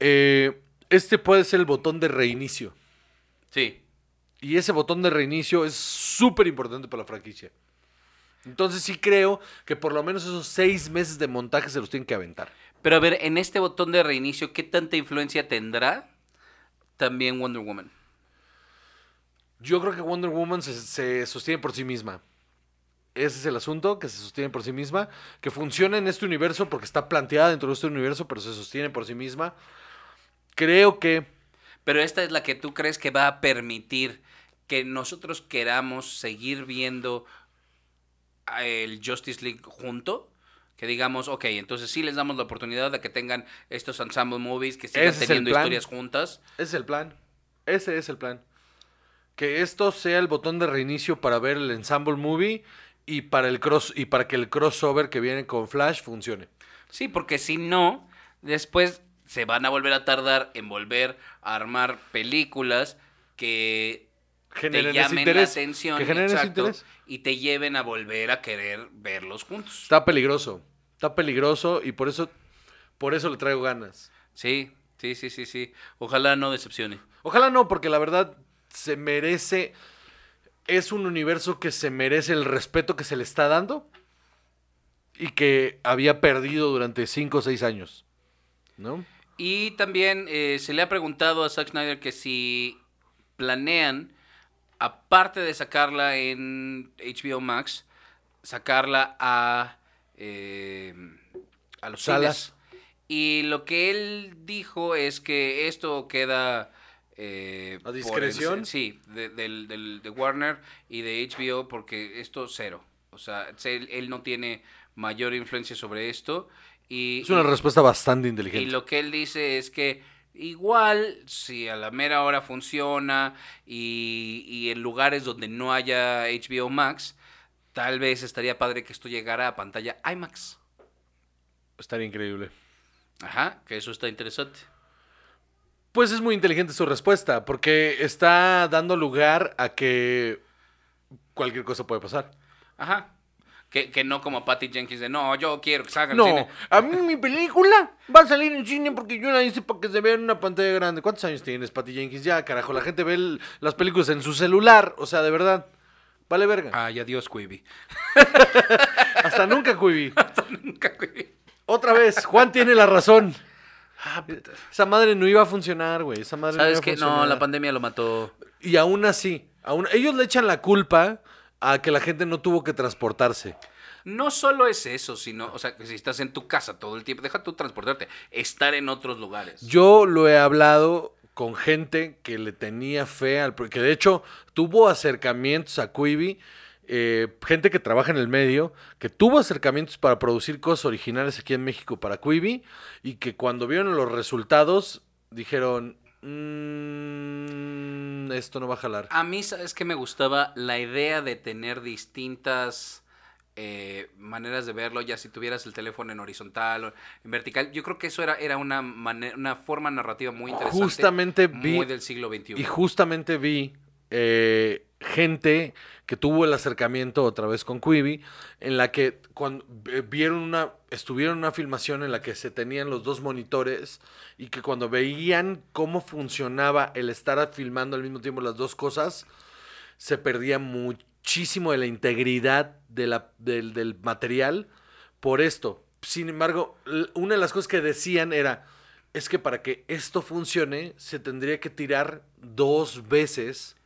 Speaker 1: eh, este puede ser el botón de reinicio.
Speaker 2: Sí.
Speaker 1: Y ese botón de reinicio es súper importante para la franquicia. Entonces sí creo que por lo menos esos seis meses de montaje se los tienen que aventar.
Speaker 2: Pero a ver, en este botón de reinicio, ¿qué tanta influencia tendrá también Wonder Woman?
Speaker 1: Yo creo que Wonder Woman se, se sostiene por sí misma. Ese es el asunto, que se sostiene por sí misma, que funciona en este universo porque está planteada dentro de este universo, pero se sostiene por sí misma. Creo que
Speaker 2: Pero esta es la que tú crees que va a permitir que nosotros queramos seguir viendo el Justice League junto. Que digamos, ok, entonces sí les damos la oportunidad de que tengan estos ensemble movies, que sigan
Speaker 1: Ese
Speaker 2: teniendo historias juntas.
Speaker 1: ese es el plan. Ese es el plan. Que esto sea el botón de reinicio para ver el ensemble movie y para el cross y para que el crossover que viene con Flash funcione.
Speaker 2: Sí, porque si no, después se van a volver a tardar en volver a armar películas que te
Speaker 1: Generen
Speaker 2: llamen
Speaker 1: interés.
Speaker 2: la atención
Speaker 1: que
Speaker 2: exacto, y te lleven a volver a querer verlos juntos.
Speaker 1: Está peligroso. Está peligroso y por eso por eso le traigo ganas.
Speaker 2: Sí, sí, sí, sí, sí. Ojalá no decepcione.
Speaker 1: Ojalá no, porque la verdad se merece. Es un universo que se merece el respeto que se le está dando y que había perdido durante 5 o 6 años. ¿No?
Speaker 2: Y también eh, se le ha preguntado a Zack Snyder que si planean, aparte de sacarla en HBO Max, sacarla a, eh, a los
Speaker 1: Salas.
Speaker 2: cines. Y lo que él dijo es que esto queda... eh,
Speaker 1: ¿A discreción?
Speaker 2: el- sí, de, del- del- de Warner y de HBO, porque esto cero. O sea, él, él no tiene mayor influencia sobre esto. Y,
Speaker 1: Es una
Speaker 2: y-
Speaker 1: respuesta bastante
Speaker 2: y
Speaker 1: inteligente.
Speaker 2: lo que él dice es que igual, si a la mera hora funciona y, y en lugares donde no haya HBO Max, tal vez estaría padre que esto llegara a pantalla IMAX.
Speaker 1: Estaría increíble.
Speaker 2: Ajá, que eso está interesante.
Speaker 1: Pues es muy inteligente su respuesta, porque está dando lugar a que cualquier cosa puede pasar.
Speaker 2: Ajá. Que, que no como Patty Jenkins de no, yo quiero que salga en
Speaker 1: No,
Speaker 2: cine.
Speaker 1: a mí mi película va a salir en cine porque yo la hice para que se vea en una pantalla grande. ¿Cuántos años tienes, Patty Jenkins? Ya, carajo, la gente ve el- las películas en su celular, o sea, de verdad. Vale verga.
Speaker 2: Ay, adiós, Quibi.
Speaker 1: Hasta nunca, Quibi.
Speaker 2: Nunca, Quibi.
Speaker 1: Otra vez, Juan tiene la razón. Esa madre no iba a funcionar, güey. Esa madre
Speaker 2: ¿Sabes
Speaker 1: no iba a
Speaker 2: qué? No, la pandemia lo mató.
Speaker 1: Y aún así, aún, ellos le echan la culpa a que la gente no tuvo que transportarse.
Speaker 2: No solo es eso, sino, o sea, que si estás en tu casa todo el tiempo, deja tú transportarte, estar en otros lugares.
Speaker 1: Yo lo he hablado con gente que le tenía fe al... que de hecho tuvo acercamientos a Quibi, eh, gente que trabaja en el medio, que tuvo acercamientos para producir cosas originales aquí en México para Quibi, y que cuando vieron los resultados dijeron, "Mm, esto no va a jalar.
Speaker 2: A mí, ¿sabes qué me gustaba? La idea de tener distintas eh, maneras de verlo, ya si tuvieras el teléfono en horizontal o en vertical. Yo creo que eso era, era una, una forma narrativa muy interesante.
Speaker 1: Justamente vi...
Speaker 2: Muy del siglo XXI.
Speaker 1: Y justamente vi eh, gente que tuvo el acercamiento otra vez con Quibi, en la que cuando vieron una, estuvieron en una filmación en la que se tenían los dos monitores y que cuando veían cómo funcionaba el estar filmando al mismo tiempo las dos cosas, se perdía muchísimo de la integridad de la, del, del material por esto. Sin embargo, una de las cosas que decían era, es que para que esto funcione, se tendría que tirar dos veces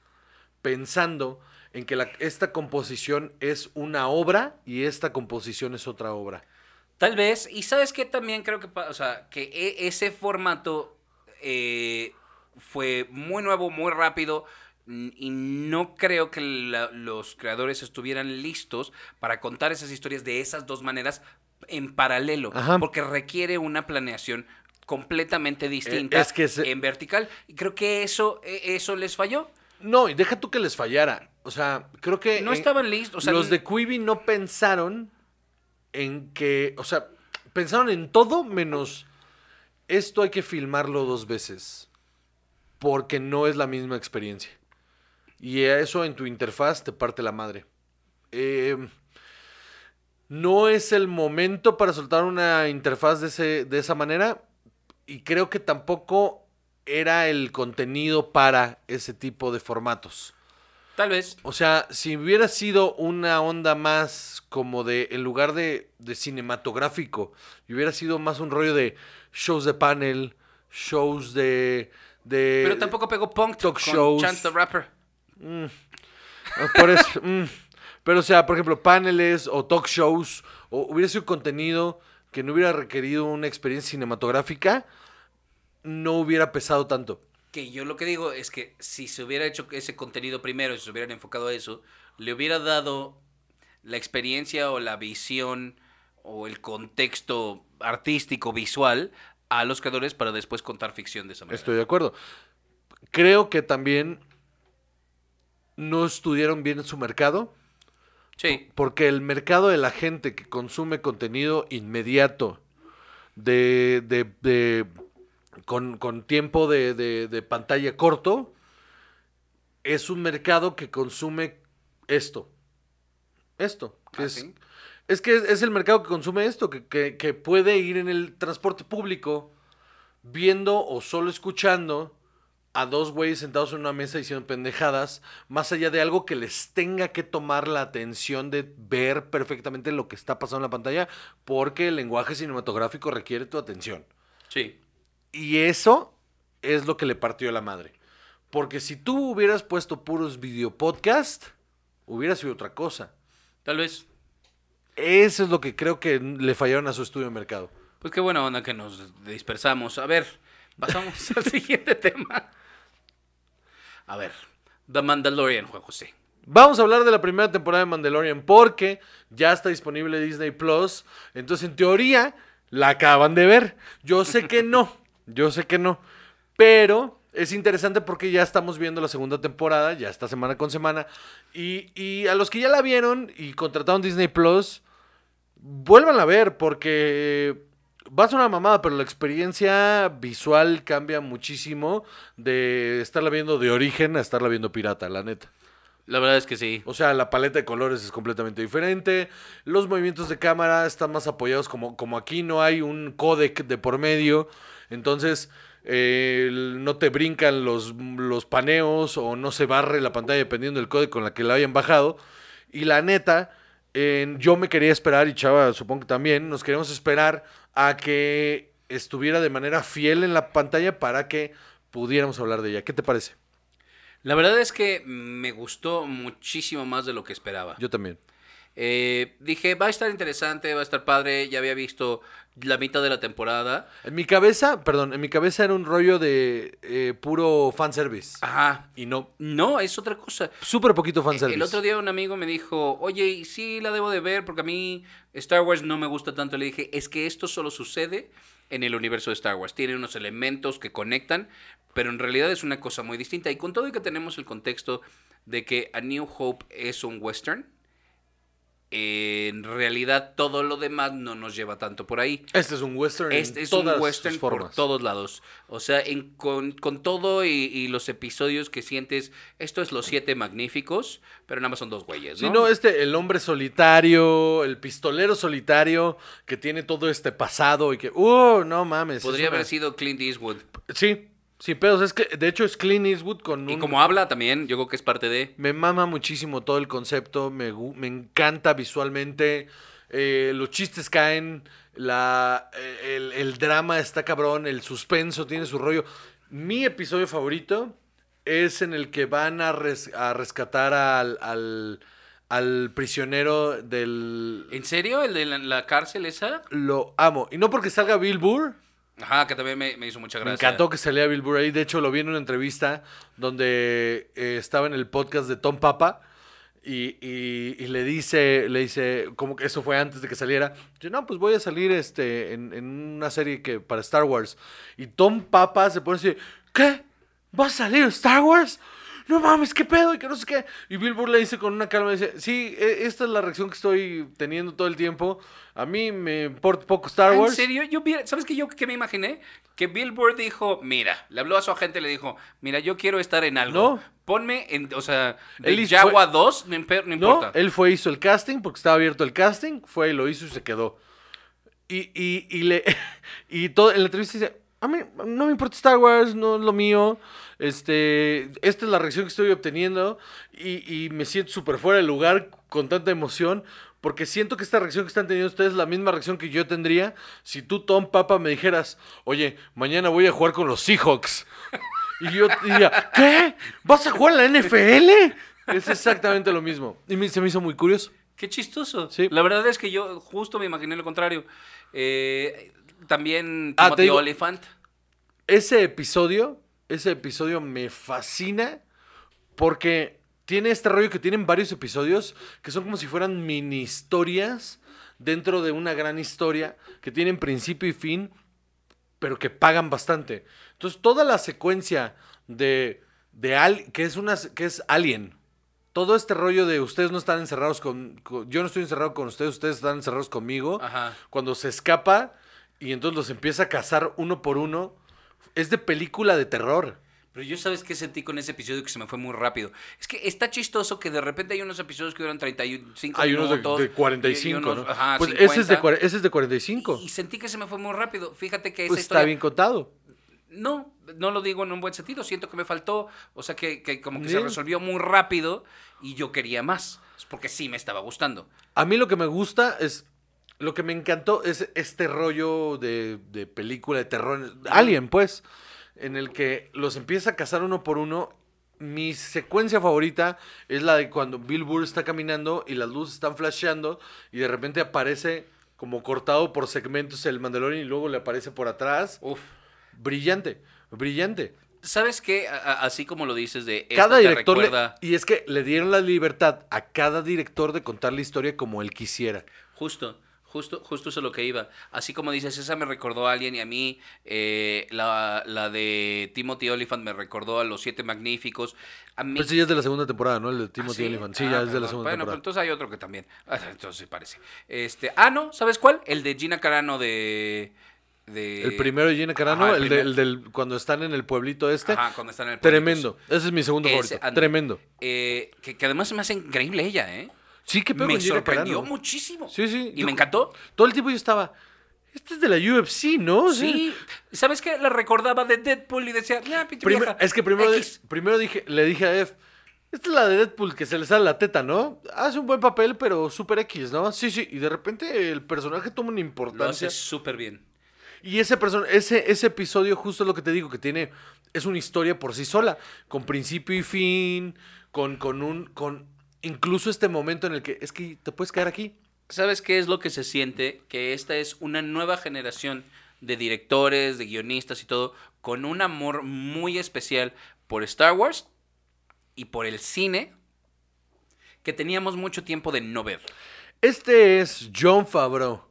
Speaker 1: pensando en que la- esta composición es una obra y esta composición es otra obra.
Speaker 2: Tal vez, y sabes que también creo que, o sea, que e- ese formato eh, fue muy nuevo, muy rápido, y no creo que la- los creadores estuvieran listos para contar esas historias de esas dos maneras en paralelo,
Speaker 1: Ajá.
Speaker 2: porque requiere una planeación completamente distinta
Speaker 1: es que se-
Speaker 2: en vertical, y creo que eso, e- eso les falló.
Speaker 1: No, y deja tú que les fallara. O sea, creo que...
Speaker 2: No
Speaker 1: en-
Speaker 2: estaban listos, o sea,
Speaker 1: los de Quibi no pensaron en que... O sea, pensaron en todo menos... Esto hay que filmarlo dos veces. Porque no es la misma experiencia. Y eso en tu interfaz te parte la madre. Eh, no es el momento para soltar una interfaz de, ese, de esa manera. Y creo que tampoco era el contenido para ese tipo de formatos.
Speaker 2: Tal vez.
Speaker 1: O sea, si hubiera sido una onda más como de, en lugar de, de cinematográfico, y hubiera sido más un rollo de shows de panel, shows de... de
Speaker 2: Pero tampoco pegó punk
Speaker 1: talk
Speaker 2: con
Speaker 1: shows.
Speaker 2: Chance the Rapper.
Speaker 1: Mm. Ah, Por eso, mm. Pero, o sea, por ejemplo, paneles o talk shows, o hubiera sido contenido que no hubiera requerido una experiencia cinematográfica, no hubiera pesado tanto.
Speaker 2: Que yo lo que digo es que si se hubiera hecho ese contenido primero, si se hubieran enfocado a eso, le hubiera dado la experiencia o la visión o el contexto artístico, visual a los creadores para después contar ficción de esa manera.
Speaker 1: Estoy de acuerdo. Creo que también no estudiaron bien su mercado,
Speaker 2: Sí,
Speaker 1: porque el mercado de la gente que consume contenido inmediato, de, de- de- con, con tiempo de, de- de pantalla corto, es un mercado que consume esto. Esto. Que
Speaker 2: ¿Ah,
Speaker 1: es,
Speaker 2: sí?
Speaker 1: es que es, es el mercado que consume esto, que, que- que puede ir en el transporte público viendo o solo escuchando a dos güeyes sentados en una mesa diciendo pendejadas, más allá de algo que les tenga que tomar la atención de ver perfectamente lo que está pasando en la pantalla, porque el lenguaje cinematográfico requiere tu atención.
Speaker 2: sí.
Speaker 1: Y eso es lo que le partió la madre. Porque si tú hubieras puesto puros videopodcast, hubiera sido otra cosa.
Speaker 2: Tal vez.
Speaker 1: Eso es lo que creo que le fallaron a su estudio de mercado.
Speaker 2: Pues qué buena onda que nos dispersamos. A ver, pasamos al siguiente tema. A ver, The Mandalorian, Juan José.
Speaker 1: Vamos a hablar de la primera temporada de Mandalorian porque ya está disponible Disney Plus. Entonces, en teoría, la acaban de ver. Yo sé que no. Yo sé que no. Pero es interesante porque ya estamos viendo la segunda temporada, ya está semana con semana. Y, y a los que ya la vieron y contrataron Disney Plus, vuelvan a ver porque va a ser una mamada, pero la experiencia visual cambia muchísimo de estarla viendo de origen a estarla viendo pirata, la neta.
Speaker 2: La verdad es que sí.
Speaker 1: O sea, la paleta de colores es completamente diferente. Los movimientos de cámara están más apoyados como, como aquí no hay un codec de por medio. Entonces, eh, no te brincan los, los paneos o no se barre la pantalla dependiendo del codec con la que la hayan bajado. Y la neta, yo me quería esperar, y Chava supongo que también, nos queremos esperar a que estuviera de manera fiel en la pantalla para que pudiéramos hablar de ella. ¿Qué te parece?
Speaker 2: La verdad es que me gustó muchísimo más de lo que esperaba.
Speaker 1: Yo también.
Speaker 2: Eh, dije, va a estar interesante, va a estar padre. Ya había visto la mitad de la temporada.
Speaker 1: En mi cabeza, perdón, en mi cabeza era un rollo de eh, puro fanservice.
Speaker 2: Ajá.
Speaker 1: Y no,
Speaker 2: No, es otra cosa.
Speaker 1: súper poquito fanservice.
Speaker 2: El otro día un amigo me dijo, oye, sí la debo de ver porque a mí Star Wars no me gusta tanto. Le dije, es que esto solo sucede en el universo de Star Wars. Tiene unos elementos que conectan, pero en realidad es una cosa muy distinta. Y con todo y que tenemos el contexto de que A New Hope es un western, en realidad todo lo demás no nos lleva tanto por ahí.
Speaker 1: Este es un western
Speaker 2: Este
Speaker 1: en
Speaker 2: es un western por todos lados. O sea, en- con, con todo y, y los episodios que sientes, esto es los siete magníficos, pero nada más son dos güeyes,
Speaker 1: Sí,
Speaker 2: ¿no?
Speaker 1: no, este, el hombre solitario, el pistolero solitario, que tiene todo este pasado y que, uh, no mames. es
Speaker 2: Podría
Speaker 1: una-
Speaker 2: haber sido Clint Eastwood.
Speaker 1: Sí, sí, pedos, es que, de hecho es Clint Eastwood con
Speaker 2: Y
Speaker 1: un...
Speaker 2: como habla también, yo creo que es parte de...
Speaker 1: Me mama muchísimo todo el concepto, me, me encanta visualmente, eh, los chistes caen, la, eh, el, el drama está cabrón, el suspenso tiene su rollo. Mi episodio favorito es en el que van a, res- a rescatar al, al, al prisionero del...
Speaker 2: ¿En serio? ¿El de la, la cárcel esa?
Speaker 1: Lo amo. Y no porque salga Bill Burr,
Speaker 2: Ajá, que también me, me hizo mucha
Speaker 1: Me
Speaker 2: gracia.
Speaker 1: encantó que salía Bill Burr ahí. De hecho, lo vi en una entrevista donde eh, estaba en el podcast de Tom Papa. Y, y- y le dice, le dice, como que eso fue antes de que saliera. Yo, no, pues voy a salir este, en, en una serie que para Star Wars. Y Tom Papa se pone así, ¿qué? ¿Va a salir Star Wars? No mames, qué pedo, y que no sé qué. Y Bill Burr le dice con una calma, dice, sí, e- esta es la reacción que estoy teniendo todo el tiempo. A mí me importa poco Star
Speaker 2: Ah,
Speaker 1: Wars.
Speaker 2: ¿En serio? Yo ¿Sabes qué yo qué me imaginé? Que Bill Burr dijo, mira, le habló a su agente y le dijo, mira, yo quiero estar en algo.
Speaker 1: No.
Speaker 2: Ponme en, o sea,
Speaker 1: hizo-
Speaker 2: Jawa 2, no, no
Speaker 1: No,
Speaker 2: importa.
Speaker 1: él fue, hizo el casting, porque estaba abierto el casting, fue y lo hizo y se quedó. Y, y, y le, y todo, en la entrevista dice, a mí no me importa Star Wars, no es lo mío, este, esta es la reacción que estoy obteniendo y, y me siento súper fuera de lugar con tanta emoción, porque siento que esta reacción que están teniendo ustedes es la misma reacción que yo tendría si tú, Tom Papa, me dijeras, oye, mañana voy a jugar con los Seahawks. Y yo diría, ¿qué? ¿Vas a jugar en la NFL? Es exactamente lo mismo. Y se me hizo muy curioso.
Speaker 2: Qué chistoso.
Speaker 1: Sí.
Speaker 2: La verdad es que yo justo me imaginé lo contrario. Eh, también
Speaker 1: Ah,
Speaker 2: Timothy
Speaker 1: digo-
Speaker 2: Olyphant.
Speaker 1: Ese episodio, ese episodio me fascina porque tiene este rollo que tienen varios episodios que son como si fueran mini historias dentro de una gran historia que tienen principio y fin, pero que pagan bastante. Entonces, toda la secuencia de, de al, que es una que es Alien. Todo este rollo de ustedes no están encerrados con, con- yo no estoy encerrado con ustedes, ustedes están encerrados conmigo.
Speaker 2: Ajá.
Speaker 1: Cuando se escapa y entonces los empieza a cazar uno por uno, es de película de terror.
Speaker 2: Pero yo sabes qué sentí con ese episodio que se me fue muy rápido. Es que está chistoso que de repente hay unos episodios que duran 35
Speaker 1: Hay unos de,
Speaker 2: minutos.
Speaker 1: de
Speaker 2: y- y
Speaker 1: 45,
Speaker 2: unos-
Speaker 1: ¿no?
Speaker 2: Ajá,
Speaker 1: pues ese es, de,
Speaker 2: 50.
Speaker 1: cuare- ese es de 45.
Speaker 2: Y sentí que se me fue muy rápido. Fíjate que esa
Speaker 1: pues
Speaker 2: historia...
Speaker 1: está bien contado.
Speaker 2: No, no lo digo en un buen sentido. Siento que me faltó. O sea, que, que como que se resolvió muy rápido y yo quería más. Es porque sí me estaba gustando.
Speaker 1: A mí lo que me gusta es. Lo que me encantó es este rollo de, de película de terror. Alien, pues. En el que los empieza a cazar uno por uno. Mi secuencia favorita es la de cuando Bill Burr está caminando y las luces están flasheando y de repente aparece como cortado por segmentos el Mandalorian y luego le aparece por atrás.
Speaker 2: Uf.
Speaker 1: Brillante, brillante.
Speaker 2: ¿Sabes qué? A- así como lo dices de...
Speaker 1: Cada director le- y es que le dieron la libertad a cada director de contar la historia como él quisiera.
Speaker 2: Justo, justo, justo eso es lo que iba. Así como dices, esa me recordó a alguien y a mí, eh, la, la de Timothy Olyphant me recordó a Los Siete Magníficos. A mí...
Speaker 1: Pues sí, ya es de la segunda temporada, ¿no? El de Timothy
Speaker 2: ¿Ah, sí?
Speaker 1: Olyphant. Sí,
Speaker 2: Ah,
Speaker 1: ya es de la segunda
Speaker 2: Bueno, pero
Speaker 1: temporada.
Speaker 2: entonces hay otro que también. Ah, entonces parece. Este, ah, no, ¿sabes cuál? El de Gina Carano de... de...
Speaker 1: el primero de Gina Carano,
Speaker 2: Ajá, el
Speaker 1: el, de- el del cuando están en el pueblito este.
Speaker 2: Ajá, cuando están en el pueblito.
Speaker 1: Tremendo. Ese es mi segundo
Speaker 2: Ese,
Speaker 1: favorito. Tremendo.
Speaker 2: Eh, que, que además se me hace increíble ella, ¿eh?
Speaker 1: Sí, qué pedo
Speaker 2: me sorprendió
Speaker 1: Carano.
Speaker 2: muchísimo.
Speaker 1: Sí, sí.
Speaker 2: Y
Speaker 1: Yo-
Speaker 2: me encantó.
Speaker 1: Todo el tiempo yo estaba. Este es de la UFC, ¿no? O sea,
Speaker 2: Sí. ¿Sabes qué? La recordaba de Deadpool y decía, pinche vieja,
Speaker 1: es que primero,
Speaker 2: X".
Speaker 1: primero dije, le dije a Ef, esta es la de Deadpool que se le sale la teta, ¿no? Hace un buen papel, pero super X, ¿no? Sí, sí. Y de repente el personaje toma una
Speaker 2: Lo
Speaker 1: importancia.
Speaker 2: hace súper bien.
Speaker 1: Y ese, person ese, ese episodio, justo es lo que te digo, que tiene. Es una historia por sí sola. Con principio y fin. Con, con un. con incluso este momento en el que es que te puedes quedar aquí.
Speaker 2: ¿Sabes qué es lo que se siente? Que esta es una nueva generación de directores, de guionistas y todo, con un amor muy especial por Star Wars y por el cine que teníamos mucho tiempo de no ver.
Speaker 1: Este es John Favreau.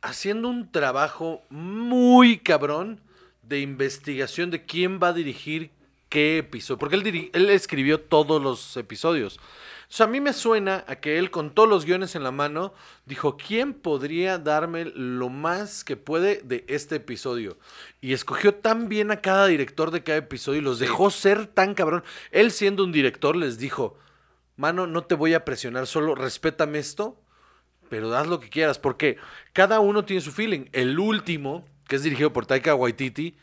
Speaker 1: Haciendo un trabajo muy cabrón de investigación de quién va a dirigir qué episodio, porque él, él escribió todos los episodios. O sea, a mí me suena a que él con todos los guiones en la mano dijo, ¿quién podría darme lo más que puede de este episodio? Y escogió tan bien a cada director de cada episodio y los dejó ser tan cabrón. Él siendo un director les dijo, mano, no te voy a presionar, solo respétame esto, pero haz lo que quieras, porque cada uno tiene su feeling. El último, que es dirigido por Taika Waititi,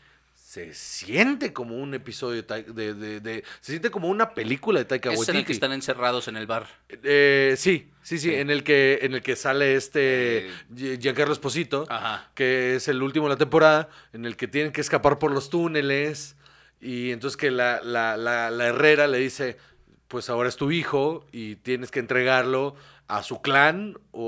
Speaker 1: se siente como un episodio de, de- de- de- se siente como una película de Taika
Speaker 2: Es en
Speaker 1: Waititi.
Speaker 2: el que están encerrados en el bar.
Speaker 1: Eh, sí, sí, sí,
Speaker 2: Sí.
Speaker 1: en el que en el que sale este
Speaker 2: Eh,
Speaker 1: Gi- Giancarlo Esposito,
Speaker 2: Ajá.
Speaker 1: que es el último de la temporada, en el que tienen que escapar por los túneles y entonces que la, la, la, la Herrera le dice, pues ahora es tu hijo y tienes que entregarlo a su clan o,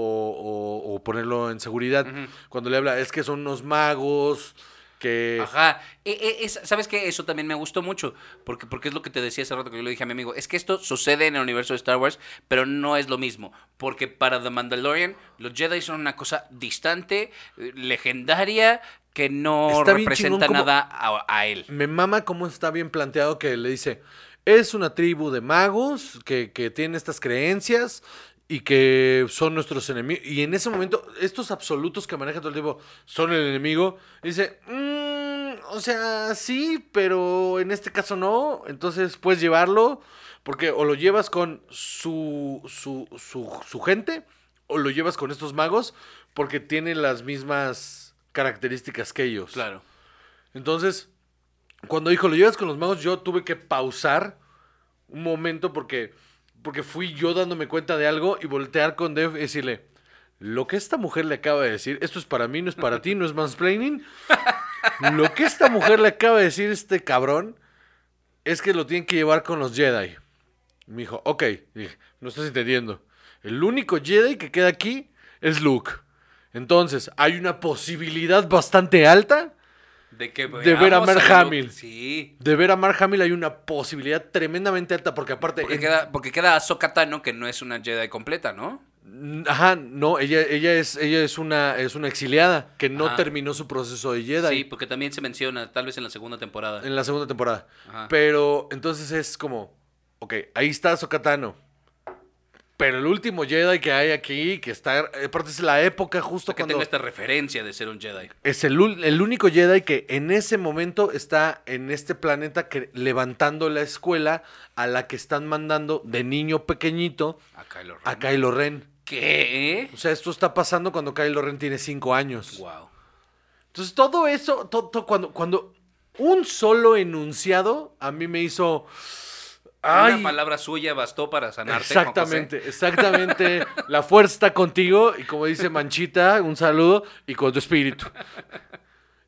Speaker 1: o- o ponerlo en seguridad. Cuando le habla, es que son unos magos que...
Speaker 2: Ajá. E- e- es- ¿Sabes qué? Eso también me gustó mucho. Porque, porque es lo que te decía hace rato que yo le dije a mi amigo. Es que esto sucede en el universo de Star Wars, pero no es lo mismo. Porque para The Mandalorian, los Jedi son una cosa distante, eh, legendaria, que no
Speaker 1: Está
Speaker 2: representa
Speaker 1: chingón
Speaker 2: nada a, a él.
Speaker 1: Me mama cómo está bien planteado que le dice, es una tribu de magos que, que tiene estas creencias y que son nuestros enemigos. Y en ese momento, estos absolutos que maneja todo el tiempo son el enemigo. y dice, "Mm, o sea, sí, pero en este caso no. Entonces puedes llevarlo porque o lo llevas con su, su, su, su gente o lo llevas con estos magos porque tienen las mismas características que ellos.
Speaker 2: Claro.
Speaker 1: Entonces, cuando dijo, lo llevas con los magos, yo tuve que pausar un momento porque, porque fui yo dándome cuenta de algo y voltear con Dev y decirle, lo que esta mujer le acaba de decir, esto es para mí, no es para ti, no es mansplaining. Lo que esta mujer le acaba de decir este cabrón es que lo tienen que llevar con los Jedi. Me dijo, ok, dije, no estás entendiendo. El único Jedi que queda aquí es Luke. Entonces, hay una posibilidad bastante alta
Speaker 2: De, que
Speaker 1: De ver a Mark. Hamill.
Speaker 2: Sí.
Speaker 1: de ver a Mark Hamill. Hay una posibilidad tremendamente alta porque aparte...
Speaker 2: Porque
Speaker 1: en-
Speaker 2: queda, porque queda Ahsoka Tano, que no es una Jedi completa, ¿no?
Speaker 1: Ajá, no, ella, ella, es, ella es, una, es una exiliada que no
Speaker 2: Ajá.
Speaker 1: terminó su proceso de Jedi
Speaker 2: Sí, porque también se menciona, tal vez en la segunda temporada.
Speaker 1: en la segunda temporada.
Speaker 2: Ajá.
Speaker 1: Pero entonces es como, ok, ahí está Sokatano. Pero el último Jedi que hay aquí, que está, aparte es la época justo
Speaker 2: O sea, que
Speaker 1: cuando...
Speaker 2: tenga esta referencia de ser un Jedi.
Speaker 1: Es el, el único Jedi que en ese momento está en este planeta que, levantando la escuela a la que están mandando de niño pequeñito
Speaker 2: A Kylo Ren.
Speaker 1: a Kylo Ren.
Speaker 2: ¿Qué?
Speaker 1: O sea, esto está pasando cuando Kylo Ren tiene cinco años.
Speaker 2: Wow.
Speaker 1: Entonces, todo eso, to- to- cuando, cuando un solo enunciado a mí me hizo. ¡Ay!
Speaker 2: Una palabra suya bastó para sanarte.
Speaker 1: Exactamente, exactamente. La fuerza está contigo y como dice Manchita, un saludo y con tu espíritu.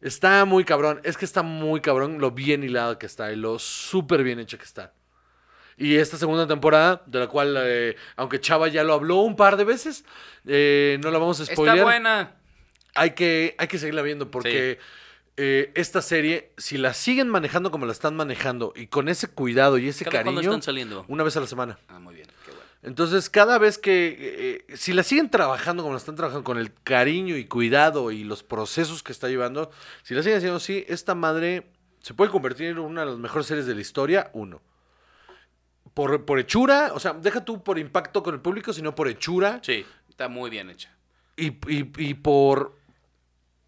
Speaker 1: Está muy cabrón, es que está muy cabrón lo bien hilado que está y lo súper bien hecho que está. Y esta segunda temporada, de la cual, eh, aunque Chava ya lo habló un par de veces, eh, no la vamos a
Speaker 2: José.
Speaker 1: spoilear.
Speaker 2: Está buena.
Speaker 1: Hay que, hay que seguirla viendo porque eh, esta serie, si la siguen manejando como la están manejando y con ese cuidado y ese
Speaker 2: ¿Cada cuándo
Speaker 1: cariño,
Speaker 2: están saliendo?
Speaker 1: una vez a la semana.
Speaker 2: Ah, muy bien. Qué bueno.
Speaker 1: Entonces, cada vez que, eh, si la siguen trabajando como la están trabajando, con el cariño y cuidado y los procesos que está llevando, si la siguen haciendo así, esta madre se puede convertir en una de las mejores series de la historia, uno. Por, por hechura, o sea, deja tú por impacto con el público, sino por hechura
Speaker 2: Sí, está muy bien hecha.
Speaker 1: y, y- y por,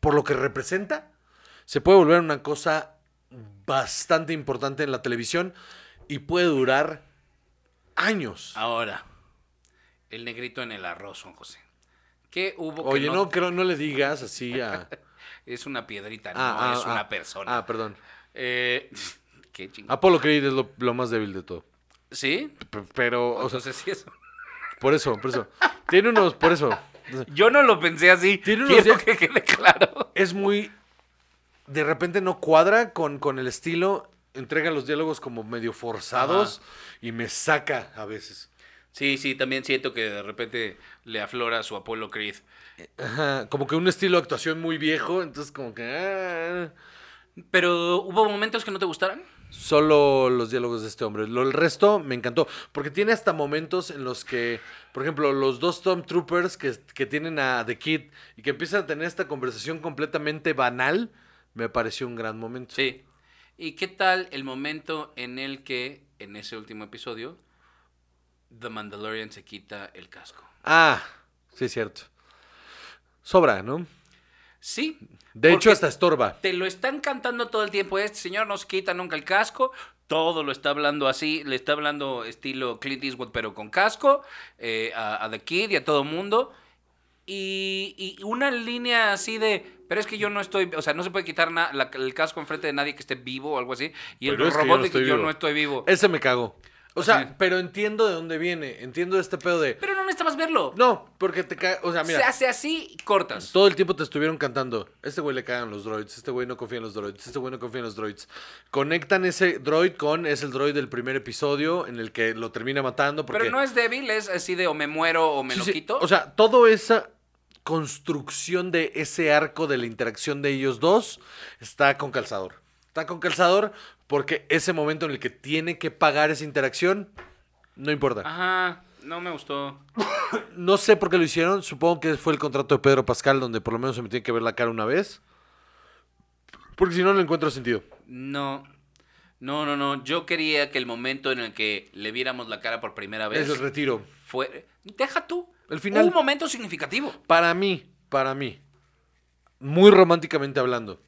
Speaker 1: por lo que representa, se puede volver una cosa bastante importante en la televisión y puede durar años.
Speaker 2: Ahora, el negrito en el arroz, Juan José. ¿Qué hubo que
Speaker 1: Oye, no, creo, no le digas así a...
Speaker 2: Es una piedrita, no
Speaker 1: Ah, ah,
Speaker 2: es una
Speaker 1: ah.
Speaker 2: persona.
Speaker 1: Ah, perdón.
Speaker 2: Eh, qué.
Speaker 1: Apolo Creed es lo, lo más débil de todo.
Speaker 2: ¿Sí?
Speaker 1: P- Pero, o sea,
Speaker 2: Entonces sí es.
Speaker 1: por eso, por eso. Tiene unos, por eso.
Speaker 2: Yo no lo pensé así.
Speaker 1: Tiene unos
Speaker 2: Quiero
Speaker 1: días-
Speaker 2: que quede claro.
Speaker 1: Es muy... De repente no cuadra con, con el estilo, entrega los diálogos como medio forzados y me saca a veces.
Speaker 2: Sí, sí, también siento que de repente le aflora su Apolo Creed.
Speaker 1: Ajá, como que un estilo de actuación muy viejo, entonces como que... ah,
Speaker 2: Pero hubo momentos que no te gustaran.
Speaker 1: Solo los diálogos de este hombre. Lo, el resto me encantó. Porque tiene hasta momentos en los que, por ejemplo, los dos Stormtroopers que, que tienen a The Kid y que empiezan a tener esta conversación completamente banal, me pareció un gran momento.
Speaker 2: Sí. ¿Y qué tal el momento en el que, en ese último episodio, The Mandalorian se quita el casco?
Speaker 1: Ah, sí es cierto. Sobra, ¿no?
Speaker 2: Sí.
Speaker 1: De hecho, hasta estorba.
Speaker 2: Te lo están cantando todo el tiempo. Este señor no se quita nunca el casco. Todo lo está hablando así. Le está hablando estilo Clint Eastwood, pero con casco. eh, a, a The Kid y a todo mundo. Y, y una línea así de. Pero es que yo no estoy. O sea, no se puede quitar na- la- el casco enfrente de nadie que esté vivo o algo así. Y el
Speaker 1: Pero yo
Speaker 2: robot
Speaker 1: no
Speaker 2: de que yo no estoy vivo.
Speaker 1: Ese me cagó. O sea, pero entiendo de dónde viene. Entiendo este pedo de.
Speaker 2: Pero no necesitabas verlo.
Speaker 1: No, porque te cae. O sea,
Speaker 2: se
Speaker 1: mira.
Speaker 2: hace así y cortas.
Speaker 1: Todo el tiempo te estuvieron cantando. Este güey le cagan los droids. Este güey no confía en los droids. Este güey no confía en los droids. Conectan ese droid con. Es el droid del primer episodio en el que lo termina matando. Porque,
Speaker 2: Pero no es débil, es así de o me muero o me
Speaker 1: Sí,
Speaker 2: lo
Speaker 1: sí.
Speaker 2: quito.
Speaker 1: O sea, toda esa construcción de ese arco de la interacción de ellos dos está con calzador. Está con calzador porque ese momento en el que tiene que pagar esa interacción, no importa.
Speaker 2: Ajá, no me gustó.
Speaker 1: No sé por qué lo hicieron. Supongo que fue el contrato de Pedro Pascal donde por lo menos se me tiene que ver la cara una vez. Porque si no, no encuentro sentido.
Speaker 2: No. No, no, no. Yo quería que el momento en el que le viéramos la cara por primera vez
Speaker 1: Es el retiro.
Speaker 2: fue. Deja tú.
Speaker 1: El final.
Speaker 2: Un momento significativo.
Speaker 1: Para mí, para mí, muy románticamente hablando,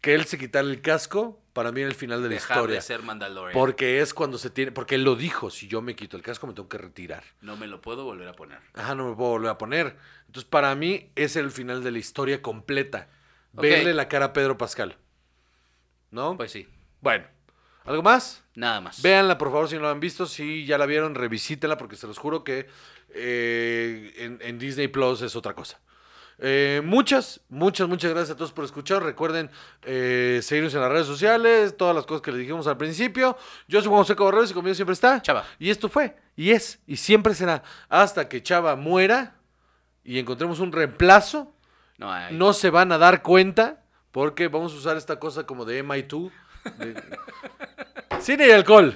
Speaker 1: que él se quitara el casco, para mí era el final de la
Speaker 2: Dejar
Speaker 1: historia.
Speaker 2: de ser Mandalorian.
Speaker 1: Porque es cuando se tiene. Porque él lo dijo: si yo me quito el casco, me tengo que retirar.
Speaker 2: No me lo puedo volver a poner.
Speaker 1: Ajá, no me puedo volver a poner. Entonces, para mí, es el final de la historia completa. Verle la cara a Pedro Pascal. ¿No?
Speaker 2: Pues sí.
Speaker 1: bueno. ¿Algo más?
Speaker 2: Nada más.
Speaker 1: Véanla, por favor, si no la han visto. Si ya la vieron, revisítenla, porque se los juro que eh, en, en Disney Plus es otra cosa. Eh, muchas, muchas, muchas gracias a todos por escuchar. Recuerden eh, seguirnos en las redes sociales, todas las cosas que les dijimos al principio. Yo soy Juan José Cabarrero y conmigo siempre está
Speaker 2: Chava.
Speaker 1: Y esto fue, y es, y siempre será, hasta que Chava muera y encontremos un reemplazo.
Speaker 2: No hay.
Speaker 1: No se van a dar cuenta, porque vamos a usar esta cosa como de MI2. de- Cine y alcohol.